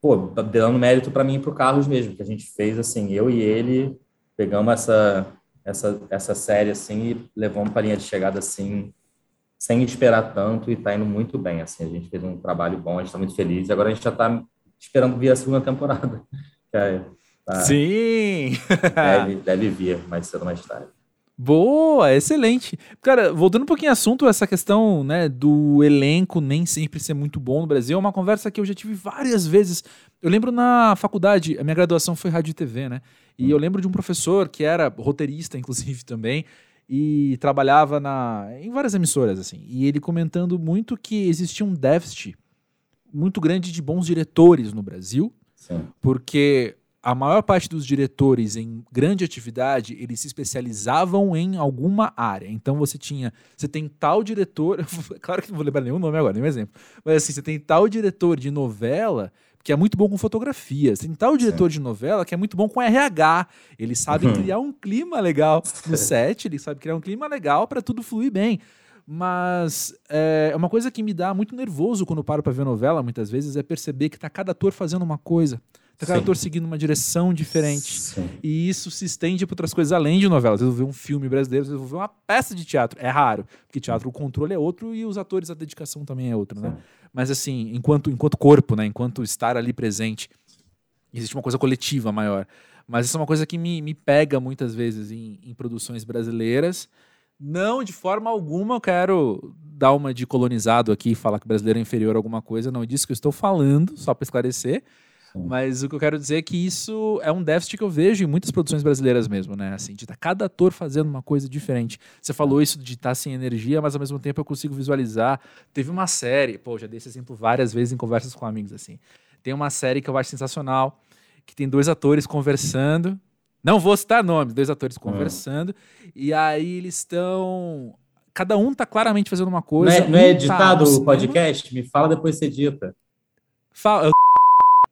pô, dando mérito para mim e para o Carlos mesmo, que a gente fez, assim, eu e ele pegamos essa essa essa série assim e levamos para a linha de chegada assim sem esperar tanto e está indo muito bem assim a gente fez um trabalho bom a gente está muito feliz agora a gente já está esperando vir a segunda temporada. É, tá, Sim! deve, deve vir mais cedo ou mais tarde. Boa, excelente. Cara, voltando um pouquinho ao assunto, essa questão né, do elenco nem sempre ser muito bom no Brasil, é uma conversa que eu já tive várias vezes. Eu lembro na faculdade, a minha graduação foi rádio e TV, né? E hum. eu lembro de um professor que era roteirista, inclusive, também, e trabalhava na, em várias emissoras, assim. E ele comentando muito que existia um déficit muito grande de bons diretores no Brasil, Sim. porque a maior parte dos diretores em grande atividade, eles se especializavam em alguma área. Então você tinha, você tem tal diretor, claro que não vou lembrar nenhum nome agora, nenhum exemplo, mas assim, você tem tal diretor de novela que é muito bom com fotografia. Você tem tal diretor Sim. de novela que é muito bom com RH. Ele sabe uhum. criar um clima legal no set, ele sabe criar um clima legal para tudo fluir bem. Mas é uma coisa que me dá muito nervoso quando paro para ver novela, muitas vezes, é perceber que tá cada ator fazendo uma coisa. Tá cada Sim. ator seguindo uma direção diferente. Sim. E isso se estende para outras coisas além de novela. Às vezes eu vou ver um filme brasileiro, eu vou ver uma peça de teatro. É raro, porque teatro o controle é outro e os atores a dedicação também é outra, né? Mas assim, enquanto, enquanto corpo, né? Enquanto estar ali presente, existe uma coisa coletiva maior. Mas isso é uma coisa que me, me pega muitas vezes em, em produções brasileiras não, de forma alguma eu quero dar uma de colonizado aqui e falar que brasileiro é inferior a alguma coisa. Não é disso que eu estou falando, só para esclarecer. Sim. Mas o que eu quero dizer é que isso é um déficit que eu vejo em muitas produções brasileiras mesmo, né? Assim, de estar tá cada ator fazendo uma coisa diferente. Você falou isso de estar tá sem energia, mas ao mesmo tempo eu consigo visualizar. Teve uma série, pô, já dei esse exemplo várias vezes em conversas com amigos, assim. Tem uma série que eu acho sensacional, que tem dois atores conversando, não vou citar nomes, dois atores hum. conversando. E aí eles estão. Cada um tá claramente fazendo uma coisa. Não é, não é tá editado tá o podcast? Me fala depois você edita. Fala. Eu...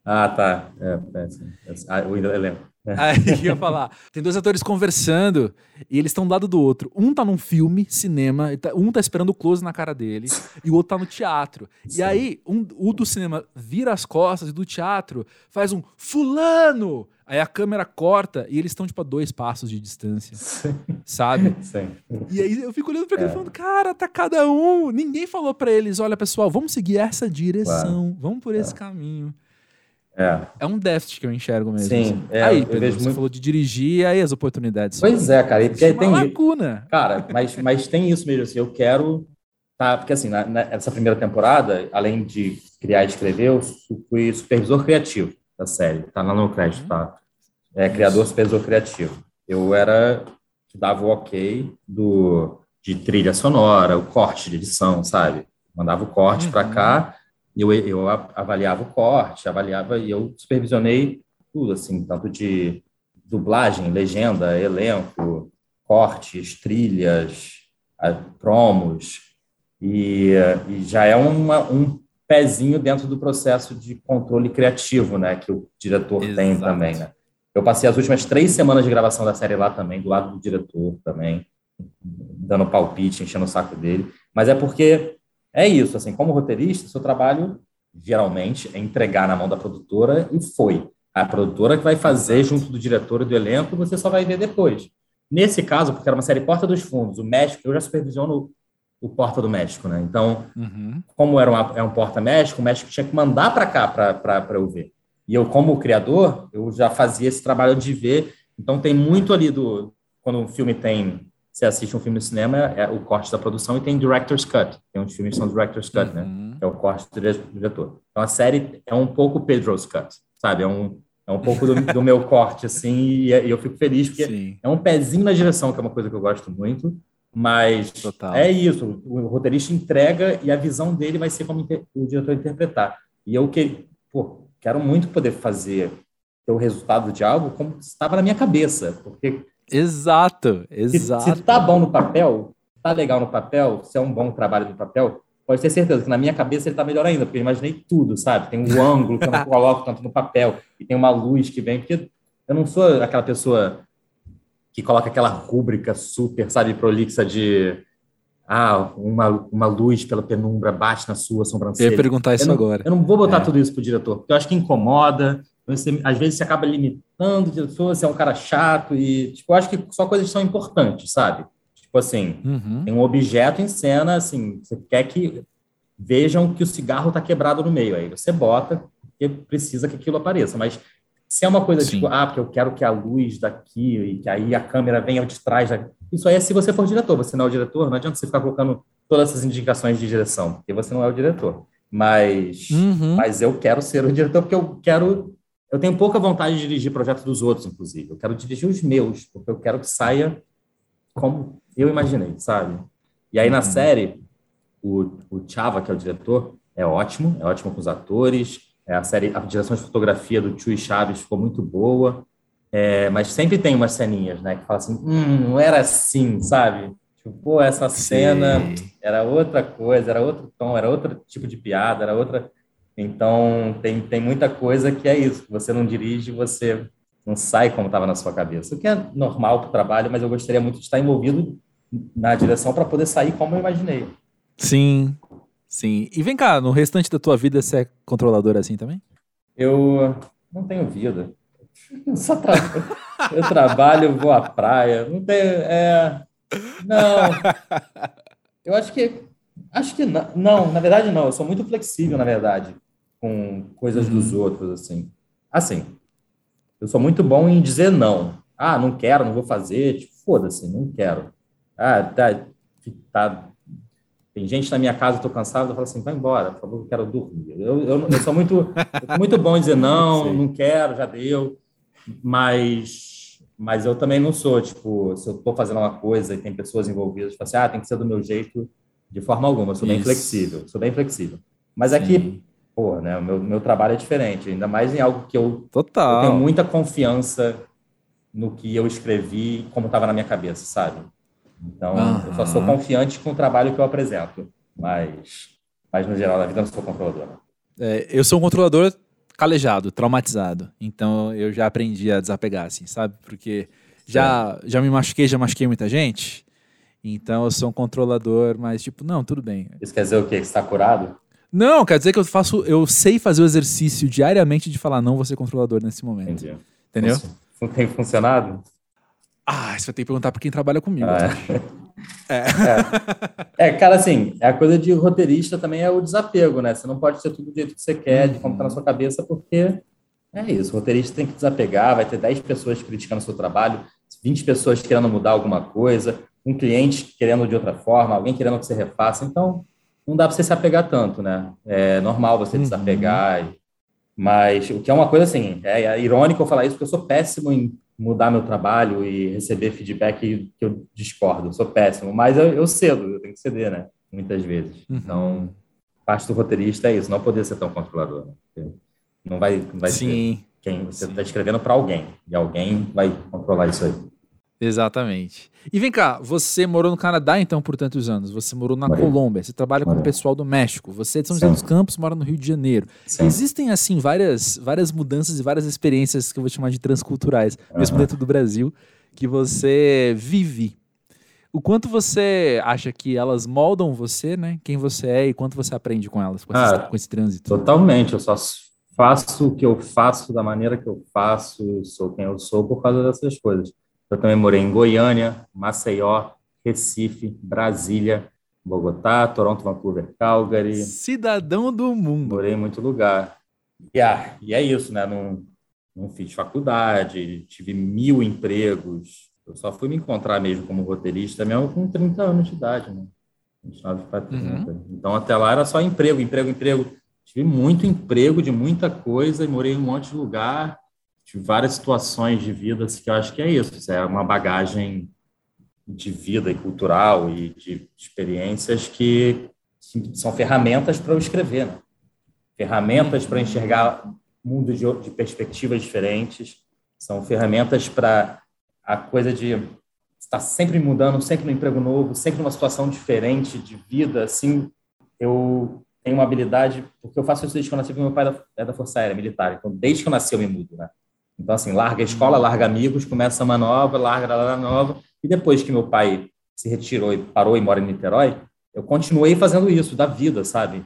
Ah, tá. É, é, é, ah, eu lembro. Aí ia falar. Tem dois atores conversando e eles estão do lado do outro. Um tá num filme, cinema, tá, um tá esperando o close na cara dele e o outro tá no teatro. Sim. E aí, um, o do cinema vira as costas e do teatro faz um fulano! Aí a câmera corta e eles estão, tipo, a dois passos de distância. Sim. Sabe? Sim. E aí eu fico olhando pra ele é. falando, cara, tá cada um. Ninguém falou para eles, olha, pessoal, vamos seguir essa direção, claro. vamos por esse é. caminho. É. é um déficit que eu enxergo mesmo. Sim. Assim. É, aí, Pedro, você muito... falou de dirigir, e aí as oportunidades. Pois é, cara. E porque tem uma lacuna. Cara, mas, mas tem isso mesmo. Assim, eu quero. Tá, porque assim, na, nessa primeira temporada, além de criar e escrever, eu fui supervisor criativo da série. Tá lá no crédito, uhum. tá? É, criador, supervisor criativo. Eu era que dava o ok do, de trilha sonora, o corte de edição, sabe? Mandava o corte uhum. para cá, eu, eu avaliava o corte, avaliava e eu supervisionei tudo, assim, tanto de dublagem, legenda, elenco, cortes, trilhas, promos, e, e já é uma, um pezinho dentro do processo de controle criativo, né, que o diretor Exato. tem também, né. Eu passei as últimas três semanas de gravação da série lá também, do lado do diretor também, dando palpite, enchendo o saco dele, mas é porque é isso, assim, como roteirista, seu trabalho geralmente é entregar na mão da produtora e foi. A produtora que vai fazer junto do diretor e do elenco, você só vai ver depois. Nesse caso, porque era uma série Porta dos Fundos, o México, eu já supervisiono o Porta do México, né? Então, uhum. como era uma, é um Porta México, o México tinha que mandar para cá para eu ver. E eu, como criador, eu já fazia esse trabalho de ver. Então, tem muito ali do. Quando um filme tem. Você assiste um filme no cinema, é o corte da produção e tem director's cut. Tem uns filmes que são director's cut, né? uhum. né? É o corte do diretor. Então, a série é um pouco Pedro's cut, sabe? É um, é um pouco do, do meu corte, assim, e, e, eu fico feliz porque Sim. é um pezinho na direção, que é uma coisa que eu gosto muito. Mas Total. é isso, o roteirista entrega e a visão dele vai ser como o diretor interpretar. E eu que, pô, quero muito poder fazer o resultado de algo como estava na minha cabeça, porque exato, exato. Se, se tá bom no papel, tá legal no papel, se é um bom trabalho no papel, pode ter certeza que na minha cabeça ele tá melhor ainda, porque eu imaginei tudo, sabe? Tem um ângulo que eu não coloco tanto no papel e tem uma luz que vem, porque eu não sou aquela pessoa que coloca aquela rúbrica super, sabe, prolixa de ah, uma, uma luz pela penumbra bate na sua sobrancelha. Eu ia perguntar isso eu não, agora. Eu não vou botar é. tudo isso pro diretor, porque eu acho que incomoda. Você, às vezes você acaba limitando diretor, você é um cara chato e, tipo, eu acho que só coisas que são importantes, sabe? Tipo assim, uhum. tem um objeto em cena, assim, você quer que vejam que o cigarro tá quebrado no meio, aí você bota, porque precisa que aquilo apareça, mas se é uma coisa Sim. tipo, ah, porque eu quero que a luz daqui e que aí a câmera venha de trás, isso aí é se você for diretor. Você não é o diretor, não adianta você ficar colocando todas essas indicações de direção, porque você não é o diretor. Mas, uhum. mas eu quero ser o diretor porque eu quero. Eu tenho pouca vontade de dirigir projetos dos outros, inclusive. Eu quero dirigir os meus, porque eu quero que saia como eu imaginei, sabe? E aí na uhum. série, o, o Chava, que é o diretor, é ótimo, é ótimo com os atores, é, a série, a direção de fotografia do Tio Chaves ficou muito boa, é, mas sempre tem umas ceninhas, né, que fala assim, hum, não era assim, sabe? Tipo, pô, essa cena Sim. era outra coisa, era outro tom, era outro tipo de piada, era outra. Então, tem, tem muita coisa que é isso, você não dirige, você não sai como estava na sua cabeça, o que é normal para o trabalho, mas eu gostaria muito de estar envolvido na direção para poder sair como eu imaginei. Sim, Sim. E vem cá, no restante da tua vida você é controlador assim também? Eu não tenho vida. Eu só tra... eu trabalho, vou à praia. Não tenho. É... Não. Eu acho que. Acho que não. Não, na verdade, não. Eu sou muito flexível, na verdade, com coisas uhum. dos outros, assim. Assim. Eu sou muito bom em dizer não. Ah, não quero, não vou fazer. Tipo, foda-se, não quero. Ah, tá, tá tem gente na minha casa, estou cansado, eu falo assim, vai embora, por favor, eu quero dormir. Eu, eu, eu sou muito, muito bom em dizer não, não quero, já deu, mas, mas eu também não sou, tipo, se eu estou fazendo uma coisa e tem pessoas envolvidas, eu falo assim, ah, tem que ser do meu jeito, de forma alguma, eu sou bem flexível, sou bem flexível. Mas aqui, é pô, né, o meu, meu trabalho é diferente, ainda mais em algo que eu, Total. eu tenho muita confiança no que eu escrevi, como estava na minha cabeça, sabe? Então, uhum. eu só sou confiante com o trabalho que eu apresento, mas, mas no geral, na vida, eu não sou controlador. É, eu sou um controlador calejado, traumatizado. Então, eu já aprendi a desapegar, assim, sabe? Porque já, já me machuquei, já machuquei muita gente. Então, eu sou um controlador, mas tipo, não, tudo bem. Isso quer dizer o quê? Que você está curado? Não, quer dizer que eu faço, eu sei fazer o exercício diariamente de falar, não vou ser controlador nesse momento. Entendi. Entendeu? Tem funcionado? Ah, isso vai ter que perguntar para quem trabalha comigo. Ah, é. É. é. cara, assim, é a coisa de roteirista também é o desapego, né? Você não pode ser tudo do jeito que você quer, de como está na sua cabeça, porque é isso. O roteirista tem que desapegar, vai ter 10 pessoas criticando o seu trabalho, 20 pessoas querendo mudar alguma coisa, um cliente querendo de outra forma, alguém querendo que você refaça. Então, não dá para você se apegar tanto, né? É normal você uhum. desapegar. Mas o que é uma coisa assim, é irônico eu falar isso, porque eu sou péssimo em mudar meu trabalho e receber feedback que eu discordo. Eu sou péssimo, mas eu, eu cedo, eu tenho que ceder, né? Muitas vezes. Uhum. Então, parte do roteirista é isso, não poder ser tão controlador. Né? Não vai, não vai Sim. ser quem você está escrevendo para alguém e alguém vai controlar isso aí. Exatamente. E vem cá, você morou no Canadá então por tantos anos, você morou na Colômbia, você trabalha com o pessoal do México, você é de São José dos Campos, mora no Rio de Janeiro. Sim. Existem assim várias, várias mudanças e várias experiências que eu vou chamar de transculturais, uhum. mesmo dentro do Brasil, que você vive. O quanto você acha que elas moldam você, né? Quem você é e quanto você aprende com elas, com, ah, esse, com esse trânsito? Totalmente, eu só faço o que eu faço da maneira que eu faço, sou quem eu sou por causa dessas coisas. Eu também morei em Goiânia, Maceió, Recife, Brasília, Bogotá, Toronto, Vancouver, Calgary. Cidadão do mundo. Morei em muito lugar. E, ah, e é isso, né? Não, não fiz faculdade, tive mil empregos. Eu só fui me encontrar mesmo como roteirista mesmo com 30 anos de idade, né? 29 para 30. Uhum. Então, até lá era só emprego, emprego, emprego. Tive muito emprego de muita coisa e morei em um monte de lugar. Tive várias situações de vida que eu acho que é isso. É uma bagagem de vida e cultural e de experiências que são ferramentas para eu escrever, né? ferramentas para enxergar mundo de, de perspectivas diferentes, são ferramentas para a coisa de estar sempre mudando, sempre no emprego novo, sempre numa situação diferente de vida, assim, eu tenho uma habilidade, porque eu faço isso desde que eu nasci, porque meu pai é da Força Aérea Militar, então desde que eu nasci eu me mudo, né? Então, assim, larga a escola, larga amigos, começa uma nova, larga a nova, e depois que meu pai se retirou e parou e mora em Niterói, eu continuei fazendo isso da vida, sabe?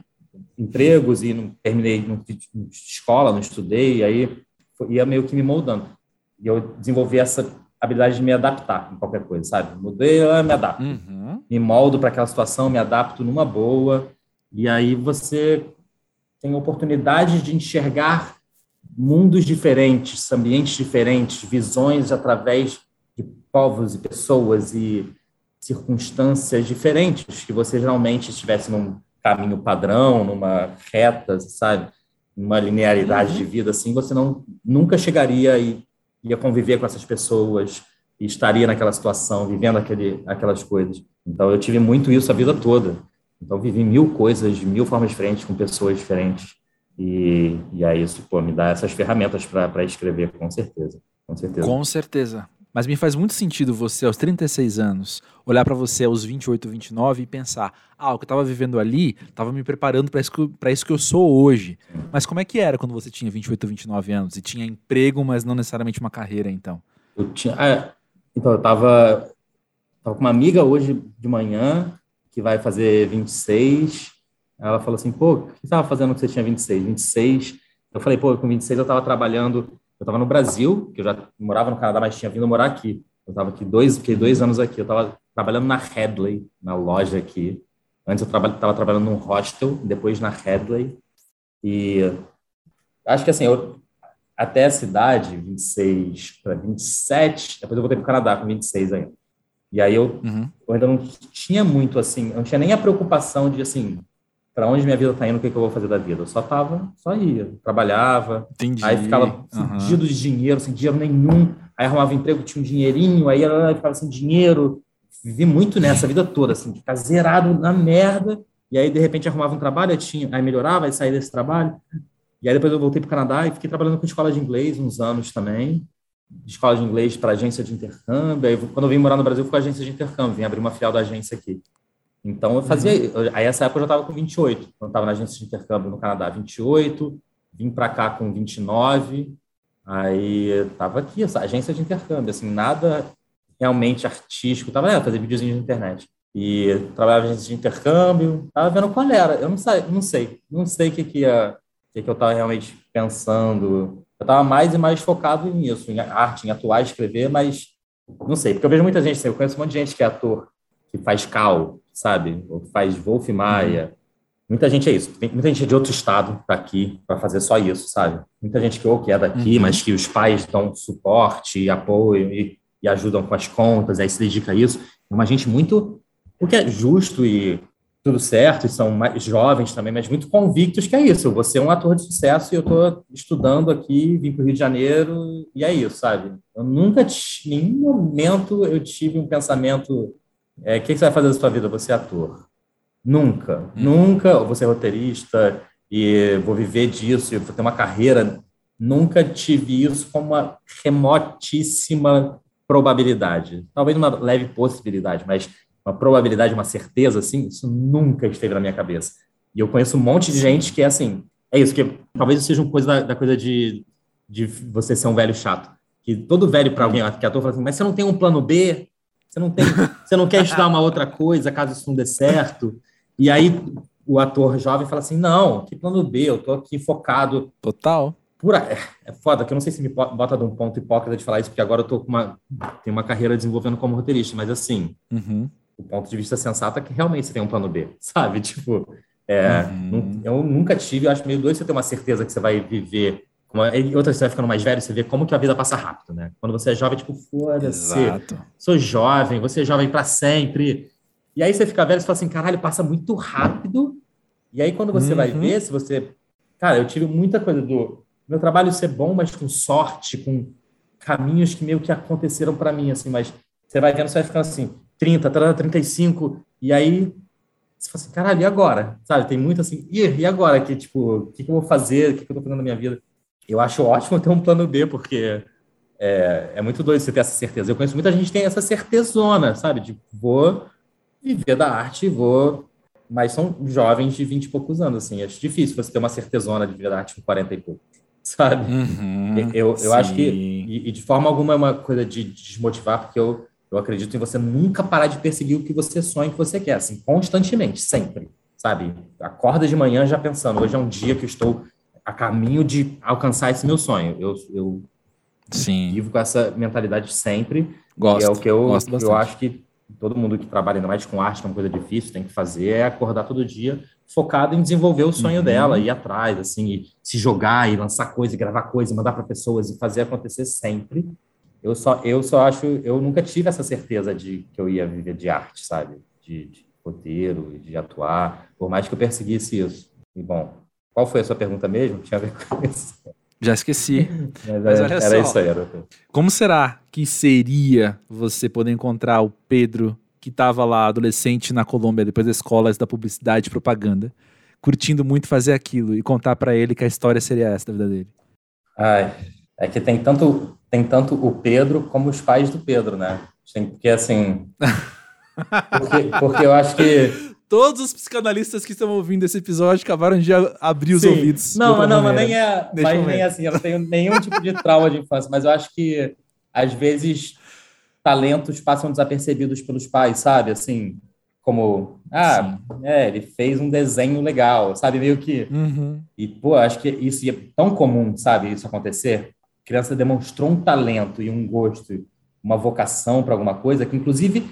Empregos e não terminei não, escola, não estudei, e aí ia meio que me moldando. E eu desenvolvi essa habilidade de me adaptar em qualquer coisa, sabe? Mudei, eu me adapto. Uhum. Me moldo para aquela situação, me adapto numa boa, e aí você tem oportunidade de enxergar mundos diferentes, ambientes diferentes, visões através povos e pessoas e circunstâncias diferentes que você geralmente estivesse num caminho padrão, numa reta, sabe, numa linearidade uhum. de vida assim, você não nunca chegaria e ia conviver com essas pessoas e estaria naquela situação, vivendo aquele, aquelas coisas. Então eu tive muito isso a vida toda. Então vivi mil coisas de mil formas diferentes com pessoas diferentes e, e aí isso pô, me dá essas ferramentas para escrever com certeza, com certeza. Com certeza. Mas me faz muito sentido você, aos 36 anos, olhar para você aos 28, 29 e pensar: ah, o que eu estava vivendo ali estava me preparando para isso, isso que eu sou hoje. Mas como é que era quando você tinha 28, 29 anos e tinha emprego, mas não necessariamente uma carreira, então? Eu tinha. Ah, então, eu estava tava com uma amiga hoje de manhã, que vai fazer 26. Ela falou assim: pô, o que você estava fazendo quando você tinha 26? 26. Eu falei: pô, com 26 eu estava trabalhando eu estava no Brasil, que eu já morava no Canadá, mas tinha vindo morar aqui. Eu estava aqui dois, fiquei dois anos aqui. Eu estava trabalhando na Headley, na loja aqui. Antes eu estava trabalhando num hostel, depois na Headley. E acho que assim, eu, até a cidade, 26 para 27, depois eu voltei para o Canadá com 26 ainda. E aí eu, uhum. eu ainda não tinha muito assim, não tinha nem a preocupação de assim, para onde minha vida está indo, o que, que, eu vou fazer da vida. Eu só tava, só ia, trabalhava, Entendi. aí ficava fudido uhum. de dinheiro, sem dinheiro nenhum, aí arrumava emprego, tinha um dinheirinho, aí ela ficava sem dinheiro. Vivi muito nessa vida toda, assim, ficar zerado na merda, e aí de repente arrumava um trabalho, aí, tinha, aí melhorava, aí saía desse trabalho. E aí depois eu voltei para o Canadá e fiquei trabalhando com escola de inglês uns anos também, escola de inglês para agência de intercâmbio. Aí, quando eu vim morar no Brasil, fui agência de intercâmbio, vim abrir uma filial da agência aqui. Então eu fazia. Uhum. Aí essa época eu já estava com 28, quando estava na agência de intercâmbio no Canadá, 28, vim para cá com 29, aí estava aqui, essa agência de intercâmbio, assim, nada realmente artístico, estava fazer videozinhos de internet. E trabalhava em agência de intercâmbio, estava vendo qual era. Eu não sei, não sei, não sei o que, que, ia, que, que eu estava realmente pensando. Eu estava mais e mais focado nisso, em arte, em atuar, escrever, mas não sei, porque eu vejo muita gente, assim, eu conheço um monte de gente que é ator, que faz cal, sabe? Ou faz Wolf Maia. Uhum. Muita gente é isso. Tem muita gente de outro estado tá aqui para fazer só isso, sabe? Muita gente que ou que é daqui, uhum. mas que os pais dão suporte, apoio e, e ajudam com as contas, aí se dedica a isso. É uma gente muito, o que é justo e tudo certo, e são mais jovens também, mas muito convictos que é isso. Vou ser um ator de sucesso e eu estou estudando aqui, vim para o Rio de Janeiro, e é isso, sabe? Eu nunca, em nenhum momento, eu tive um pensamento é, o que, você vai fazer da sua vida? Você é ator. Nunca, hum. nunca, você é roteirista e vou viver disso, e vou ter uma carreira. Nunca tive isso como uma remotíssima probabilidade. Talvez uma leve possibilidade, mas uma probabilidade, uma certeza, assim, isso nunca esteve na minha cabeça. E eu conheço um monte de gente que é assim, é isso, que talvez seja uma coisa da, da coisa de, de você ser um velho chato. Que todo velho para alguém que é ator fala assim, mas você não tem um plano B? Você não tem, você não quer estudar uma outra coisa caso isso não dê certo. E aí o ator jovem fala assim: não, que plano B, eu tô aqui focado. Total. Pura, é, é foda, que eu não sei se me bota de um ponto hipócrita de falar isso, porque agora eu tô com uma, tenho uma carreira desenvolvendo como roteirista, mas assim, uhum. o ponto de vista sensato é que realmente você tem um plano B, sabe? Tipo, é, uhum. eu nunca tive, eu acho meio doido você ter uma certeza que você vai viver. Como, e outra, você vai ficando mais velho, você vê como que a vida passa rápido, né? Quando você é jovem, tipo, foda-se, sou jovem, você é jovem para sempre. E aí você fica velho e fala assim, caralho, passa muito rápido. E aí quando você uhum. vai ver, se você... Cara, eu tive muita coisa do meu trabalho ser bom, mas com sorte, com caminhos que meio que aconteceram para mim, assim, mas você vai vendo, você vai ficando assim, 30, 35, e aí você fala assim, caralho, e agora? Sabe, tem muito assim, e, e agora? Que, tipo, o que, que eu vou fazer? O que, que eu tô fazendo na minha vida? Eu acho ótimo ter um plano B, porque é, é muito doido você ter essa certeza. Eu conheço muita gente que tem essa certezona, sabe? De vou viver da arte, vou... Mas são jovens de 20 e poucos anos, assim. É difícil você ter uma certezona de viver da arte com 40 e pouco, sabe? Uhum, eu eu acho que... E, e, de forma alguma é uma coisa de desmotivar, porque eu eu acredito em você nunca parar de perseguir o que você sonha, o que você quer, assim, constantemente, sempre, sabe? Acorda de manhã já pensando, hoje é um dia que eu estou a caminho de alcançar esse meu sonho. Eu, eu Sim. vivo com essa mentalidade sempre. Gosto, é o que eu, gosto eu acho que todo mundo que trabalha ainda mais com arte, que é uma coisa difícil, tem que fazer, é acordar todo dia focado em desenvolver o sonho uhum. dela, ir atrás, assim, e se jogar e lançar coisa, e gravar coisa, e mandar para pessoas e fazer acontecer sempre eu só, eu só acho, eu nunca tive essa certeza de que eu ia viver de arte, sabe? De, de roteiro, de atuar, por mais que eu perseguisse isso. E bom, qual foi a sua pergunta mesmo? Tinha a ver com isso. Já esqueci. Mas, Mas olha era só, isso aí. Era... Como será que seria você poder encontrar o Pedro que estava lá, adolescente na Colômbia, depois da escola da publicidade e propaganda, curtindo muito fazer aquilo e contar para ele que a história seria essa da vida dele? Ai, é que tem tanto tem tanto o Pedro como os pais do Pedro, né? Porque assim. Porque, porque eu acho que. Todos os psicanalistas que estão ouvindo esse episódio acabaram de abrir os Sim. ouvidos. Não, mas não, mas nem é, mas nem é assim. Eu não tenho nenhum tipo de trauma de infância, mas eu acho que às vezes talentos passam desapercebidos pelos pais, sabe? Assim, como, ah, é, ele fez um desenho legal, sabe? Meio que. Uhum. E, pô, acho que isso é tão comum, sabe? Isso acontecer criança demonstrou um talento e um gosto, uma vocação para alguma coisa, que inclusive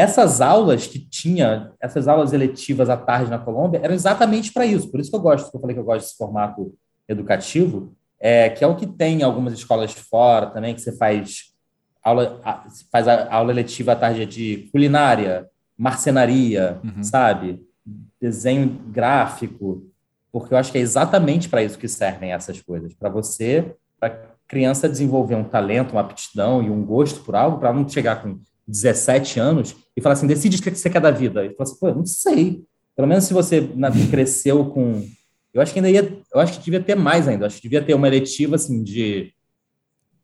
essas aulas que tinha, essas aulas eletivas à tarde na Colômbia, eram exatamente para isso. Por isso que eu gosto, que eu falei que eu gosto desse formato educativo, é, que é o que tem em algumas escolas de fora também, que você faz aula, faz a aula eletiva à tarde de culinária, marcenaria, uhum. sabe? Desenho gráfico, porque eu acho que é exatamente para isso que servem essas coisas, para você, para criança desenvolver um talento, uma aptidão e um gosto por algo, para não chegar com 17 anos e falar assim, decide o que você quer da vida. E falar assim, pô, não sei. Pelo menos se você cresceu com... Eu acho que ainda ia... Eu acho que devia ter mais ainda. Eu acho que devia ter uma eletiva, assim, de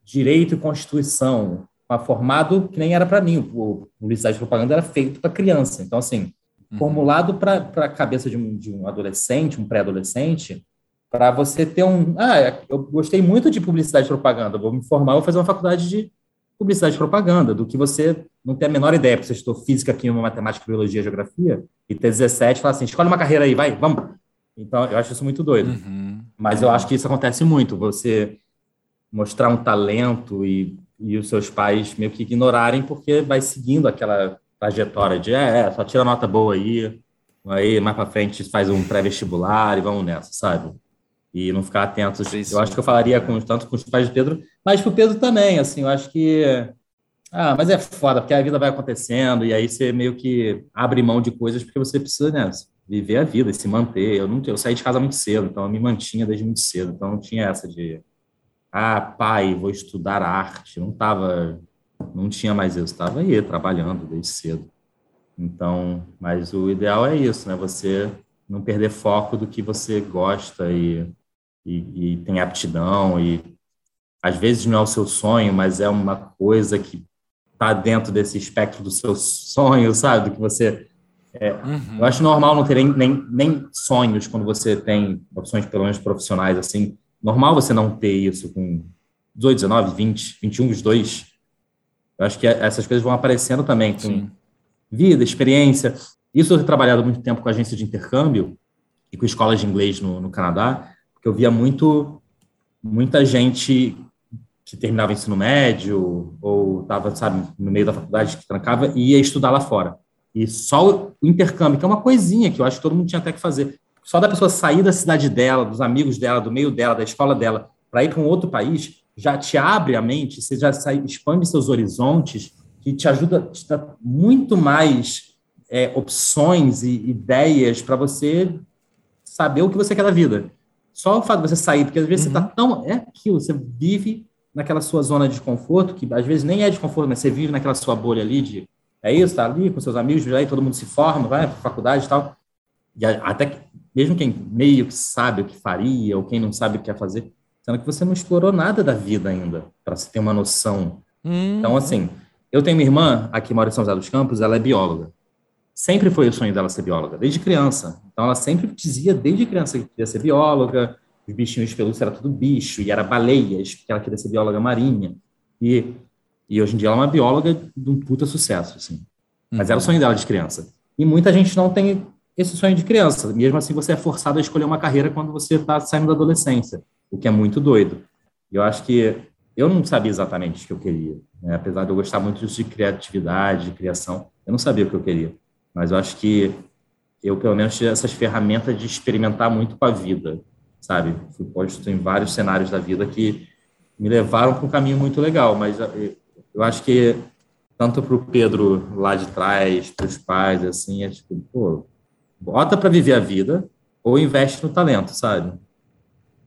Direito e Constituição, uma formado que nem era para mim. O publicidade e propaganda era feito para criança. Então, assim, uhum. formulado para a cabeça de um, de um adolescente, um pré-adolescente, para você ter um. Ah, eu gostei muito de publicidade e propaganda, vou me formar, vou fazer uma faculdade de publicidade e propaganda, do que você não ter a menor ideia, porque você estudou física, química, matemática, biologia, geografia, e ter 17 e falar assim: escolhe uma carreira aí, vai, vamos. Então, eu acho isso muito doido. Uhum. Mas eu acho que isso acontece muito, você mostrar um talento e, e os seus pais meio que ignorarem, porque vai seguindo aquela trajetória de, é, é só tira nota boa aí, aí mais para frente faz um pré-vestibular e vamos nessa, sabe? E não ficar atentos. Eu acho que eu falaria com, tanto com os pais de Pedro, mas para o Pedro também, assim, eu acho que ah, mas é foda, porque a vida vai acontecendo e aí você meio que abre mão de coisas porque você precisa, né, viver a vida e se manter. Eu não eu saí de casa muito cedo, então eu me mantinha desde muito cedo, então não tinha essa de ah, pai, vou estudar arte. Não tava não tinha mais isso, estava aí trabalhando desde cedo. Então, mas o ideal é isso, né? Você não perder foco do que você gosta e e, e tem aptidão e às vezes não é o seu sonho, mas é uma coisa que está dentro desse espectro do seu sonho, sabe? Do que você. É, uhum. Eu acho normal não ter nem, nem, sonhos quando você tem opções, pelo menos profissionais, assim. Normal você não ter isso com 18, 19, 20, 21, os dois. Eu acho que essas coisas vão aparecendo também com Sim. vida, experiência. Isso eu tenho trabalhado muito tempo com agência de intercâmbio e com escolas de inglês no, no Canadá eu via muito muita gente que terminava ensino médio ou estava, sabe, no meio da faculdade que trancava e ia estudar lá fora. E só o intercâmbio, que é uma coisinha que eu acho que todo mundo tinha até que fazer. Só da pessoa sair da cidade dela, dos amigos dela, do meio dela, da escola dela, para ir para um outro país, já te abre a mente, você já sai, expande seus horizontes, que te ajuda, te dá muito mais é, opções e ideias para você saber o que você quer da vida. Só o fato de você sair, porque às vezes uhum. você está tão. É aquilo, você vive naquela sua zona de conforto, que às vezes nem é de conforto, mas você vive naquela sua bolha ali de. É isso, tá ali com seus amigos, aí todo mundo se forma, vai para faculdade e tal. E até mesmo quem meio que sabe o que faria, ou quem não sabe o que quer fazer, sendo que você não explorou nada da vida ainda, para você ter uma noção. Hum. Então, assim, eu tenho minha irmã, aqui mora em São José dos Campos, ela é bióloga. Sempre foi o sonho dela ser bióloga, desde criança. Então, ela sempre dizia, desde criança, que queria ser bióloga, os bichinhos de pelúcia era tudo bicho, e era baleias, porque ela queria ser bióloga marinha. E, e hoje em dia ela é uma bióloga de um puta sucesso, assim. Mas uhum. era o sonho dela de criança. E muita gente não tem esse sonho de criança. Mesmo assim, você é forçado a escolher uma carreira quando você está saindo da adolescência, o que é muito doido. Eu acho que eu não sabia exatamente o que eu queria. Né? Apesar de eu gostar muito de criatividade, de criação, eu não sabia o que eu queria. Mas eu acho que eu, pelo menos, tive essas ferramentas de experimentar muito com a vida, sabe? Fui posto em vários cenários da vida que me levaram para um caminho muito legal, mas eh, eu acho que tanto para o Pedro lá de trás, para os pais, assim, é tipo, pô, bota para viver a vida ou investe no talento, sabe?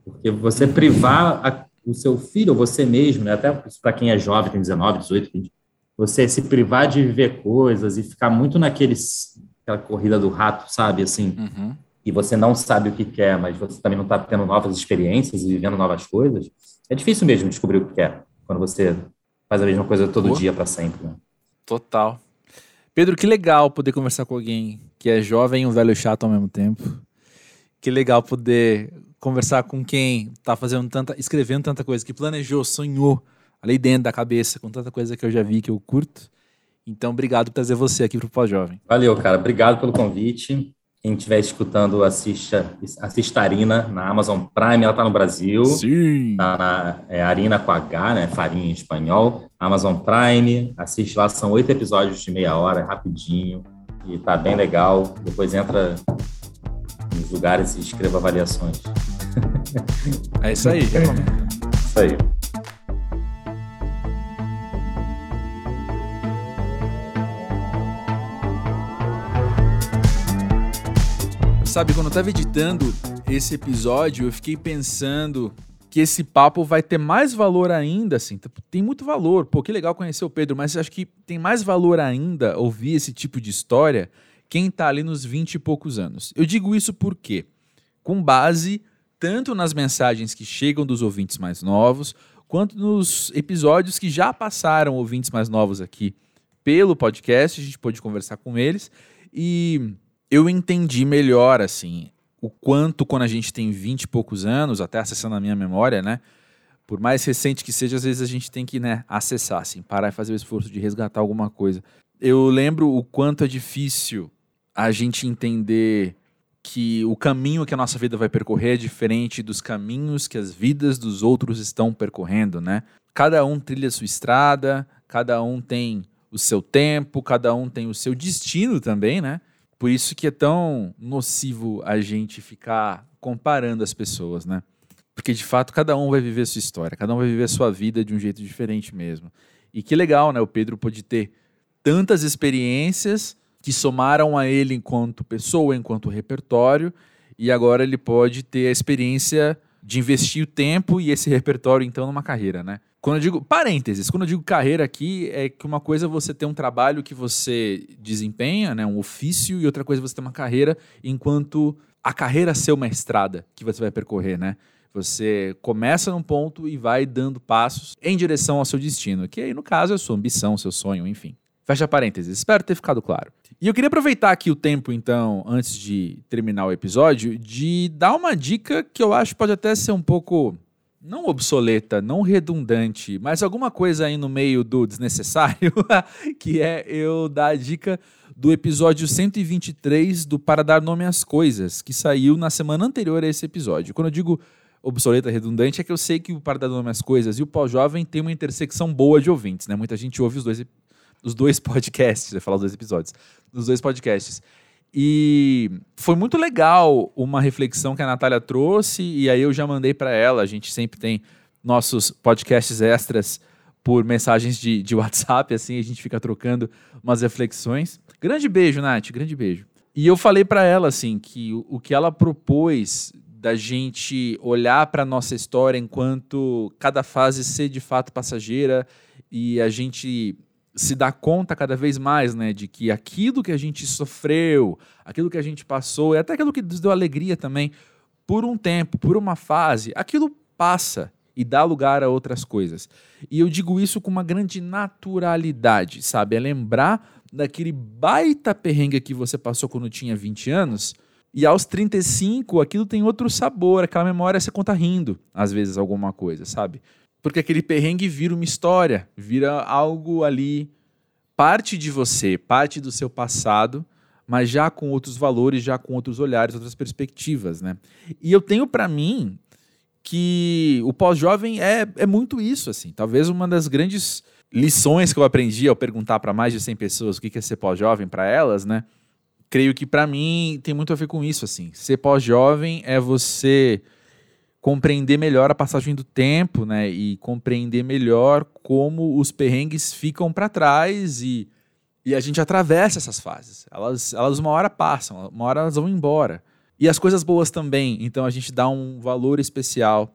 Porque você privar a, o seu filho ou você mesmo, né? até para quem é jovem, tem 19, 18, 20, você se privar de viver coisas e ficar muito naqueles aquela corrida do rato, sabe, assim, uhum. e você não sabe o que quer, mas você também não está tendo novas experiências e vivendo novas coisas, é difícil mesmo descobrir o que quer quando você faz a mesma coisa todo dia para sempre. Né? Total. Pedro, que legal poder conversar com alguém que é jovem e um velho chato ao mesmo tempo. Que legal poder conversar com quem está fazendo tanta, escrevendo tanta coisa, que planejou, sonhou ali dentro da cabeça, com tanta coisa que eu já vi, que eu curto. Então, obrigado por trazer você aqui para o Pós-Jovem. Valeu, cara. Obrigado pelo convite. Quem estiver escutando, assista, assista a Arina na Amazon Prime. Ela está no Brasil. Sim. Tá na é, Arina com H, né? Farinha em espanhol. Amazon Prime. Assiste lá. São oito episódios de meia hora, rapidinho. E tá bem legal. Depois entra nos lugares e escreva avaliações. É isso aí. Isso aí. Sabe, quando eu tava editando esse episódio, eu fiquei pensando que esse papo vai ter mais valor ainda, assim. Tipo, tem muito valor. Pô, que legal conhecer o Pedro, mas acho que tem mais valor ainda ouvir esse tipo de história quem tá ali nos 20 e poucos anos. Eu digo isso porque, com base tanto nas mensagens que chegam dos ouvintes mais novos, quanto nos episódios que já passaram ouvintes mais novos aqui pelo podcast, a gente pôde conversar com eles e eu entendi melhor, assim, o quanto quando a gente tem 20 e poucos anos, até acessando a minha memória, né? Por mais recente que seja, às vezes a gente tem que, né, acessar, assim, parar e fazer o esforço de resgatar alguma coisa. Eu lembro o quanto é difícil a gente entender que o caminho que a nossa vida vai percorrer é diferente dos caminhos que as vidas dos outros estão percorrendo, né? Cada um trilha sua estrada, cada um tem o seu tempo, cada um tem o seu destino também, né? Por isso que é tão nocivo a gente ficar comparando as pessoas, né? Porque de fato cada um vai viver a sua história, cada um vai viver a sua vida de um jeito diferente mesmo. E que legal, né? O Pedro pode ter tantas experiências que somaram a ele enquanto pessoa, enquanto repertório, e agora ele pode ter a experiência de investir o tempo e esse repertório então numa carreira, né? Quando eu digo parênteses, quando eu digo carreira aqui, é que uma coisa é você ter um trabalho que você desempenha, né, um ofício, e outra coisa é você ter uma carreira enquanto a carreira ser uma estrada que você vai percorrer, né? Você começa num ponto e vai dando passos em direção ao seu destino, que aí no caso é a sua ambição, seu sonho, enfim. Fecha parênteses. Espero ter ficado claro. E eu queria aproveitar aqui o tempo, então, antes de terminar o episódio, de dar uma dica que eu acho pode até ser um pouco não obsoleta, não redundante, mas alguma coisa aí no meio do desnecessário, que é eu dar a dica do episódio 123 do Para Dar Nome às Coisas, que saiu na semana anterior a esse episódio. Quando eu digo obsoleta, redundante, é que eu sei que o Para Dar Nome às Coisas e o Pós-Jovem tem uma intersecção boa de ouvintes, né? Muita gente ouve os dois os dois podcasts, eu ia falar os dois episódios, nos dois podcasts. E foi muito legal uma reflexão que a Natália trouxe, e aí eu já mandei para ela. A gente sempre tem nossos podcasts extras por mensagens de, de WhatsApp, assim, a gente fica trocando umas reflexões. Grande beijo, Nath, grande beijo. E eu falei para ela, assim, que o, o que ela propôs da gente olhar para nossa história enquanto cada fase ser de fato passageira e a gente se dá conta cada vez mais, né, de que aquilo que a gente sofreu, aquilo que a gente passou, e até aquilo que nos deu alegria também, por um tempo, por uma fase, aquilo passa e dá lugar a outras coisas. E eu digo isso com uma grande naturalidade, sabe? É lembrar daquele baita perrengue que você passou quando tinha 20 anos, e aos 35 aquilo tem outro sabor, aquela memória você conta rindo, às vezes, alguma coisa, sabe? Porque aquele perrengue vira uma história, vira algo ali, parte de você, parte do seu passado, mas já com outros valores, já com outros olhares, outras perspectivas, né? E eu tenho para mim que o pós-jovem é, é muito isso, assim. Talvez uma das grandes lições que eu aprendi ao perguntar para mais de 100 pessoas o que é ser pós-jovem para elas, né? Creio que para mim tem muito a ver com isso, assim. Ser pós-jovem é você compreender melhor a passagem do tempo, né? E compreender melhor como os perrengues ficam para trás e, e a gente atravessa essas fases. Elas, elas uma hora passam, uma hora elas vão embora. E as coisas boas também. Então a gente dá um valor especial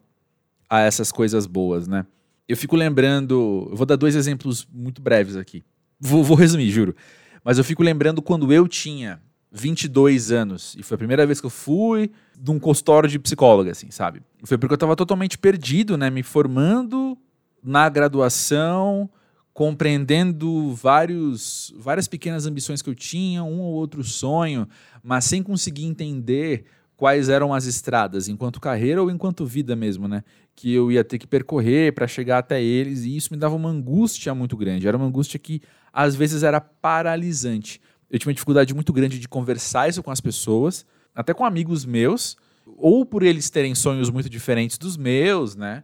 a essas coisas boas, né? Eu fico lembrando. Eu vou dar dois exemplos muito breves aqui. Vou, vou resumir, juro. Mas eu fico lembrando quando eu tinha 22 anos. E foi a primeira vez que eu fui de um consultório de psicóloga, assim, sabe? Foi porque eu estava totalmente perdido, né? Me formando na graduação, compreendendo vários, várias pequenas ambições que eu tinha, um ou outro sonho, mas sem conseguir entender quais eram as estradas, enquanto carreira ou enquanto vida mesmo, né? Que eu ia ter que percorrer para chegar até eles, e isso me dava uma angústia muito grande. Era uma angústia que às vezes era paralisante eu tinha uma dificuldade muito grande de conversar isso com as pessoas, até com amigos meus, ou por eles terem sonhos muito diferentes dos meus, né?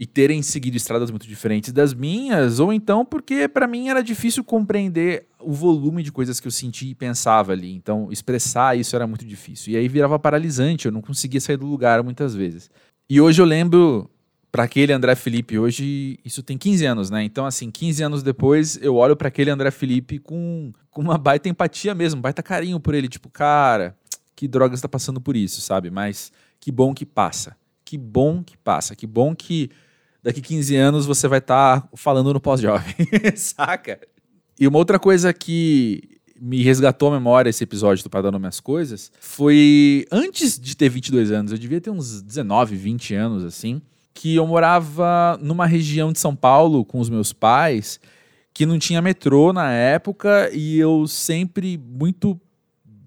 E terem seguido estradas muito diferentes das minhas, ou então porque para mim era difícil compreender o volume de coisas que eu sentia e pensava ali. Então, expressar isso era muito difícil. E aí virava paralisante, eu não conseguia sair do lugar muitas vezes. E hoje eu lembro para aquele André Felipe hoje, isso tem 15 anos, né? Então, assim, 15 anos depois, eu olho para aquele André Felipe com, com uma baita empatia mesmo, baita carinho por ele. Tipo, cara, que droga está passando por isso, sabe? Mas que bom que passa. Que bom que passa. Que bom que daqui 15 anos você vai estar tá falando no pós-jovem, saca? E uma outra coisa que me resgatou a memória esse episódio do Padrão Minhas Coisas foi antes de ter 22 anos, eu devia ter uns 19, 20 anos assim que eu morava numa região de São Paulo com os meus pais que não tinha metrô na época e eu sempre muito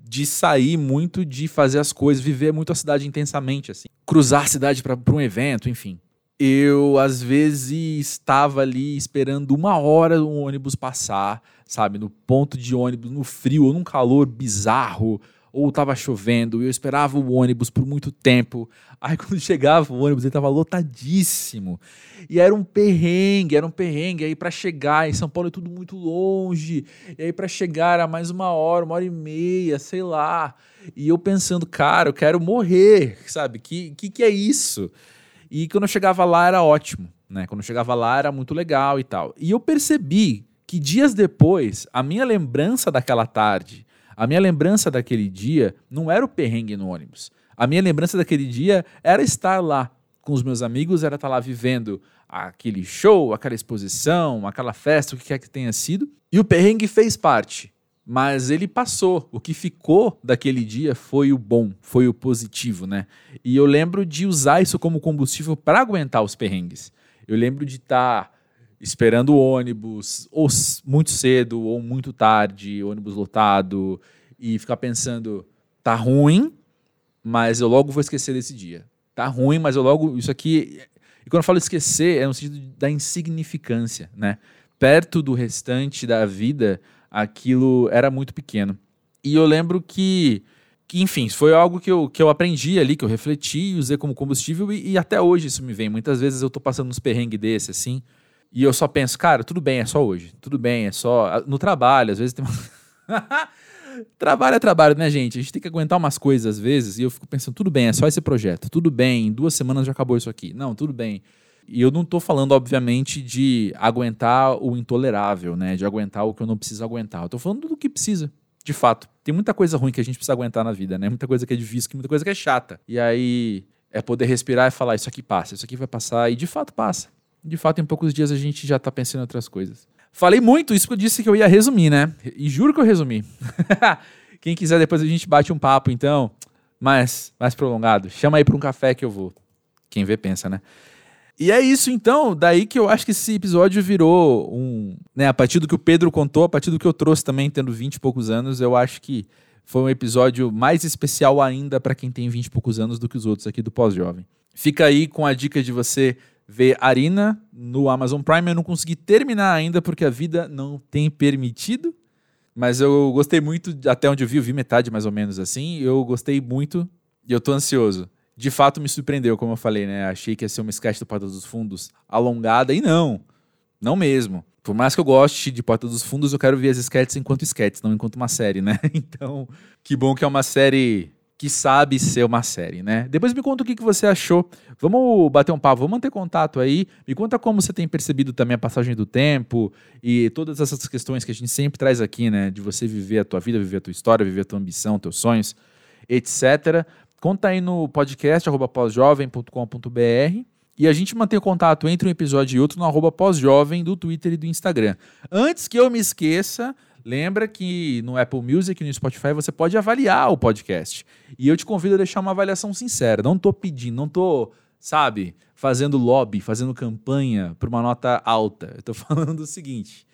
de sair, muito de fazer as coisas, viver muito a cidade intensamente, assim. Cruzar a cidade para um evento, enfim. Eu, às vezes, estava ali esperando uma hora um ônibus passar, sabe? No ponto de ônibus, no frio ou num calor bizarro ou estava chovendo, e eu esperava o ônibus por muito tempo. Aí quando chegava o ônibus, ele estava lotadíssimo. E era um perrengue, era um perrengue. Aí para chegar em São Paulo é tudo muito longe. E aí para chegar era mais uma hora, uma hora e meia, sei lá. E eu pensando, cara, eu quero morrer, sabe? Que que, que é isso? E quando eu chegava lá era ótimo, né? Quando eu chegava lá era muito legal e tal. E eu percebi que dias depois, a minha lembrança daquela tarde a minha lembrança daquele dia não era o perrengue no ônibus. A minha lembrança daquele dia era estar lá com os meus amigos, era estar lá vivendo aquele show, aquela exposição, aquela festa, o que quer que tenha sido. E o perrengue fez parte, mas ele passou. O que ficou daquele dia foi o bom, foi o positivo, né? E eu lembro de usar isso como combustível para aguentar os perrengues. Eu lembro de estar esperando o ônibus, ou muito cedo, ou muito tarde, ônibus lotado, e ficar pensando, tá ruim, mas eu logo vou esquecer desse dia. Tá ruim, mas eu logo. Isso aqui. E quando eu falo esquecer, é no sentido da insignificância, né? Perto do restante da vida, aquilo era muito pequeno. E eu lembro que, enfim, foi algo que eu, que eu aprendi ali, que eu refleti, usei como combustível, e, e até hoje isso me vem. Muitas vezes eu tô passando uns perrengues desse, assim, E eu só penso, cara, tudo bem, é só hoje. Tudo bem, é só. No trabalho, às vezes tem. trabalho é trabalho, né, gente? A gente tem que aguentar umas coisas às vezes. E eu fico pensando, tudo bem, é só esse projeto. Tudo bem, em duas semanas já acabou isso aqui. Não, tudo bem. E eu não tô falando, obviamente, de aguentar o intolerável, né? De aguentar o que eu não preciso aguentar. Eu tô falando do que precisa. De fato, tem muita coisa ruim que a gente precisa aguentar na vida, né? Muita coisa que é difícil, muita coisa que é chata. E aí é poder respirar e falar: Isso aqui passa, isso aqui vai passar. E de fato passa. De fato, em poucos dias a gente já tá pensando em outras coisas. Falei muito, isso que eu disse que eu ia resumir, né? E juro que eu resumi. Quem quiser, depois a gente bate um papo, então, mais, mais prolongado. Chama aí para um café que eu vou. Quem vê, pensa, né? E é isso, então, daí que eu acho que esse episódio virou um. Né, a partir do que o Pedro contou, a partir do que eu trouxe também, tendo 20 e poucos anos, eu acho que foi um episódio mais especial ainda para quem tem 20 e poucos anos do que os outros aqui do Pós-Jovem. Fica aí com a dica de você ver Arina no Amazon Prime. Eu não consegui terminar ainda porque a vida não tem permitido. Mas eu gostei muito, até onde eu vi, eu vi metade mais ou menos assim. Eu gostei muito e eu tô ansioso. De fato me surpreendeu, como eu falei, né? Achei que ia ser uma sketch do Porta dos Fundos alongada e não. Não mesmo. Por mais que eu goste de Porta dos Fundos, eu quero ver as sketches enquanto sketches, não enquanto uma série, né? Então, que bom que é uma série que sabe ser uma série, né? Depois me conta o que, que você achou. Vamos bater um papo, vamos manter contato aí. Me conta como você tem percebido também a passagem do tempo e todas essas questões que a gente sempre traz aqui, né? De você viver a tua vida, viver a tua história, viver a tua ambição, teus sonhos, etc. Conta aí no podcast, pós-jovem.com.br e a gente mantém contato entre um episódio e outro no arroba pós-jovem do Twitter e do Instagram. Antes que eu me esqueça, Lembra que no Apple Music e no Spotify você pode avaliar o podcast. E eu te convido a deixar uma avaliação sincera. Não estou pedindo, não estou, sabe, fazendo lobby, fazendo campanha para uma nota alta. Eu estou falando o seguinte: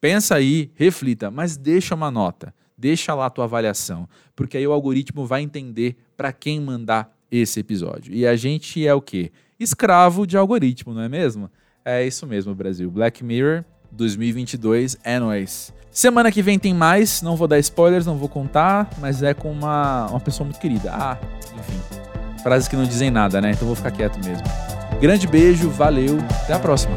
pensa aí, reflita, mas deixa uma nota. Deixa lá a tua avaliação, porque aí o algoritmo vai entender para quem mandar esse episódio. E a gente é o quê? Escravo de algoritmo, não é mesmo? É isso mesmo, Brasil. Black Mirror 2022 é nóis. Semana que vem tem mais, não vou dar spoilers, não vou contar, mas é com uma, uma pessoa muito querida. Ah, enfim. Frases que não dizem nada, né? Então vou ficar quieto mesmo. Grande beijo, valeu, até a próxima.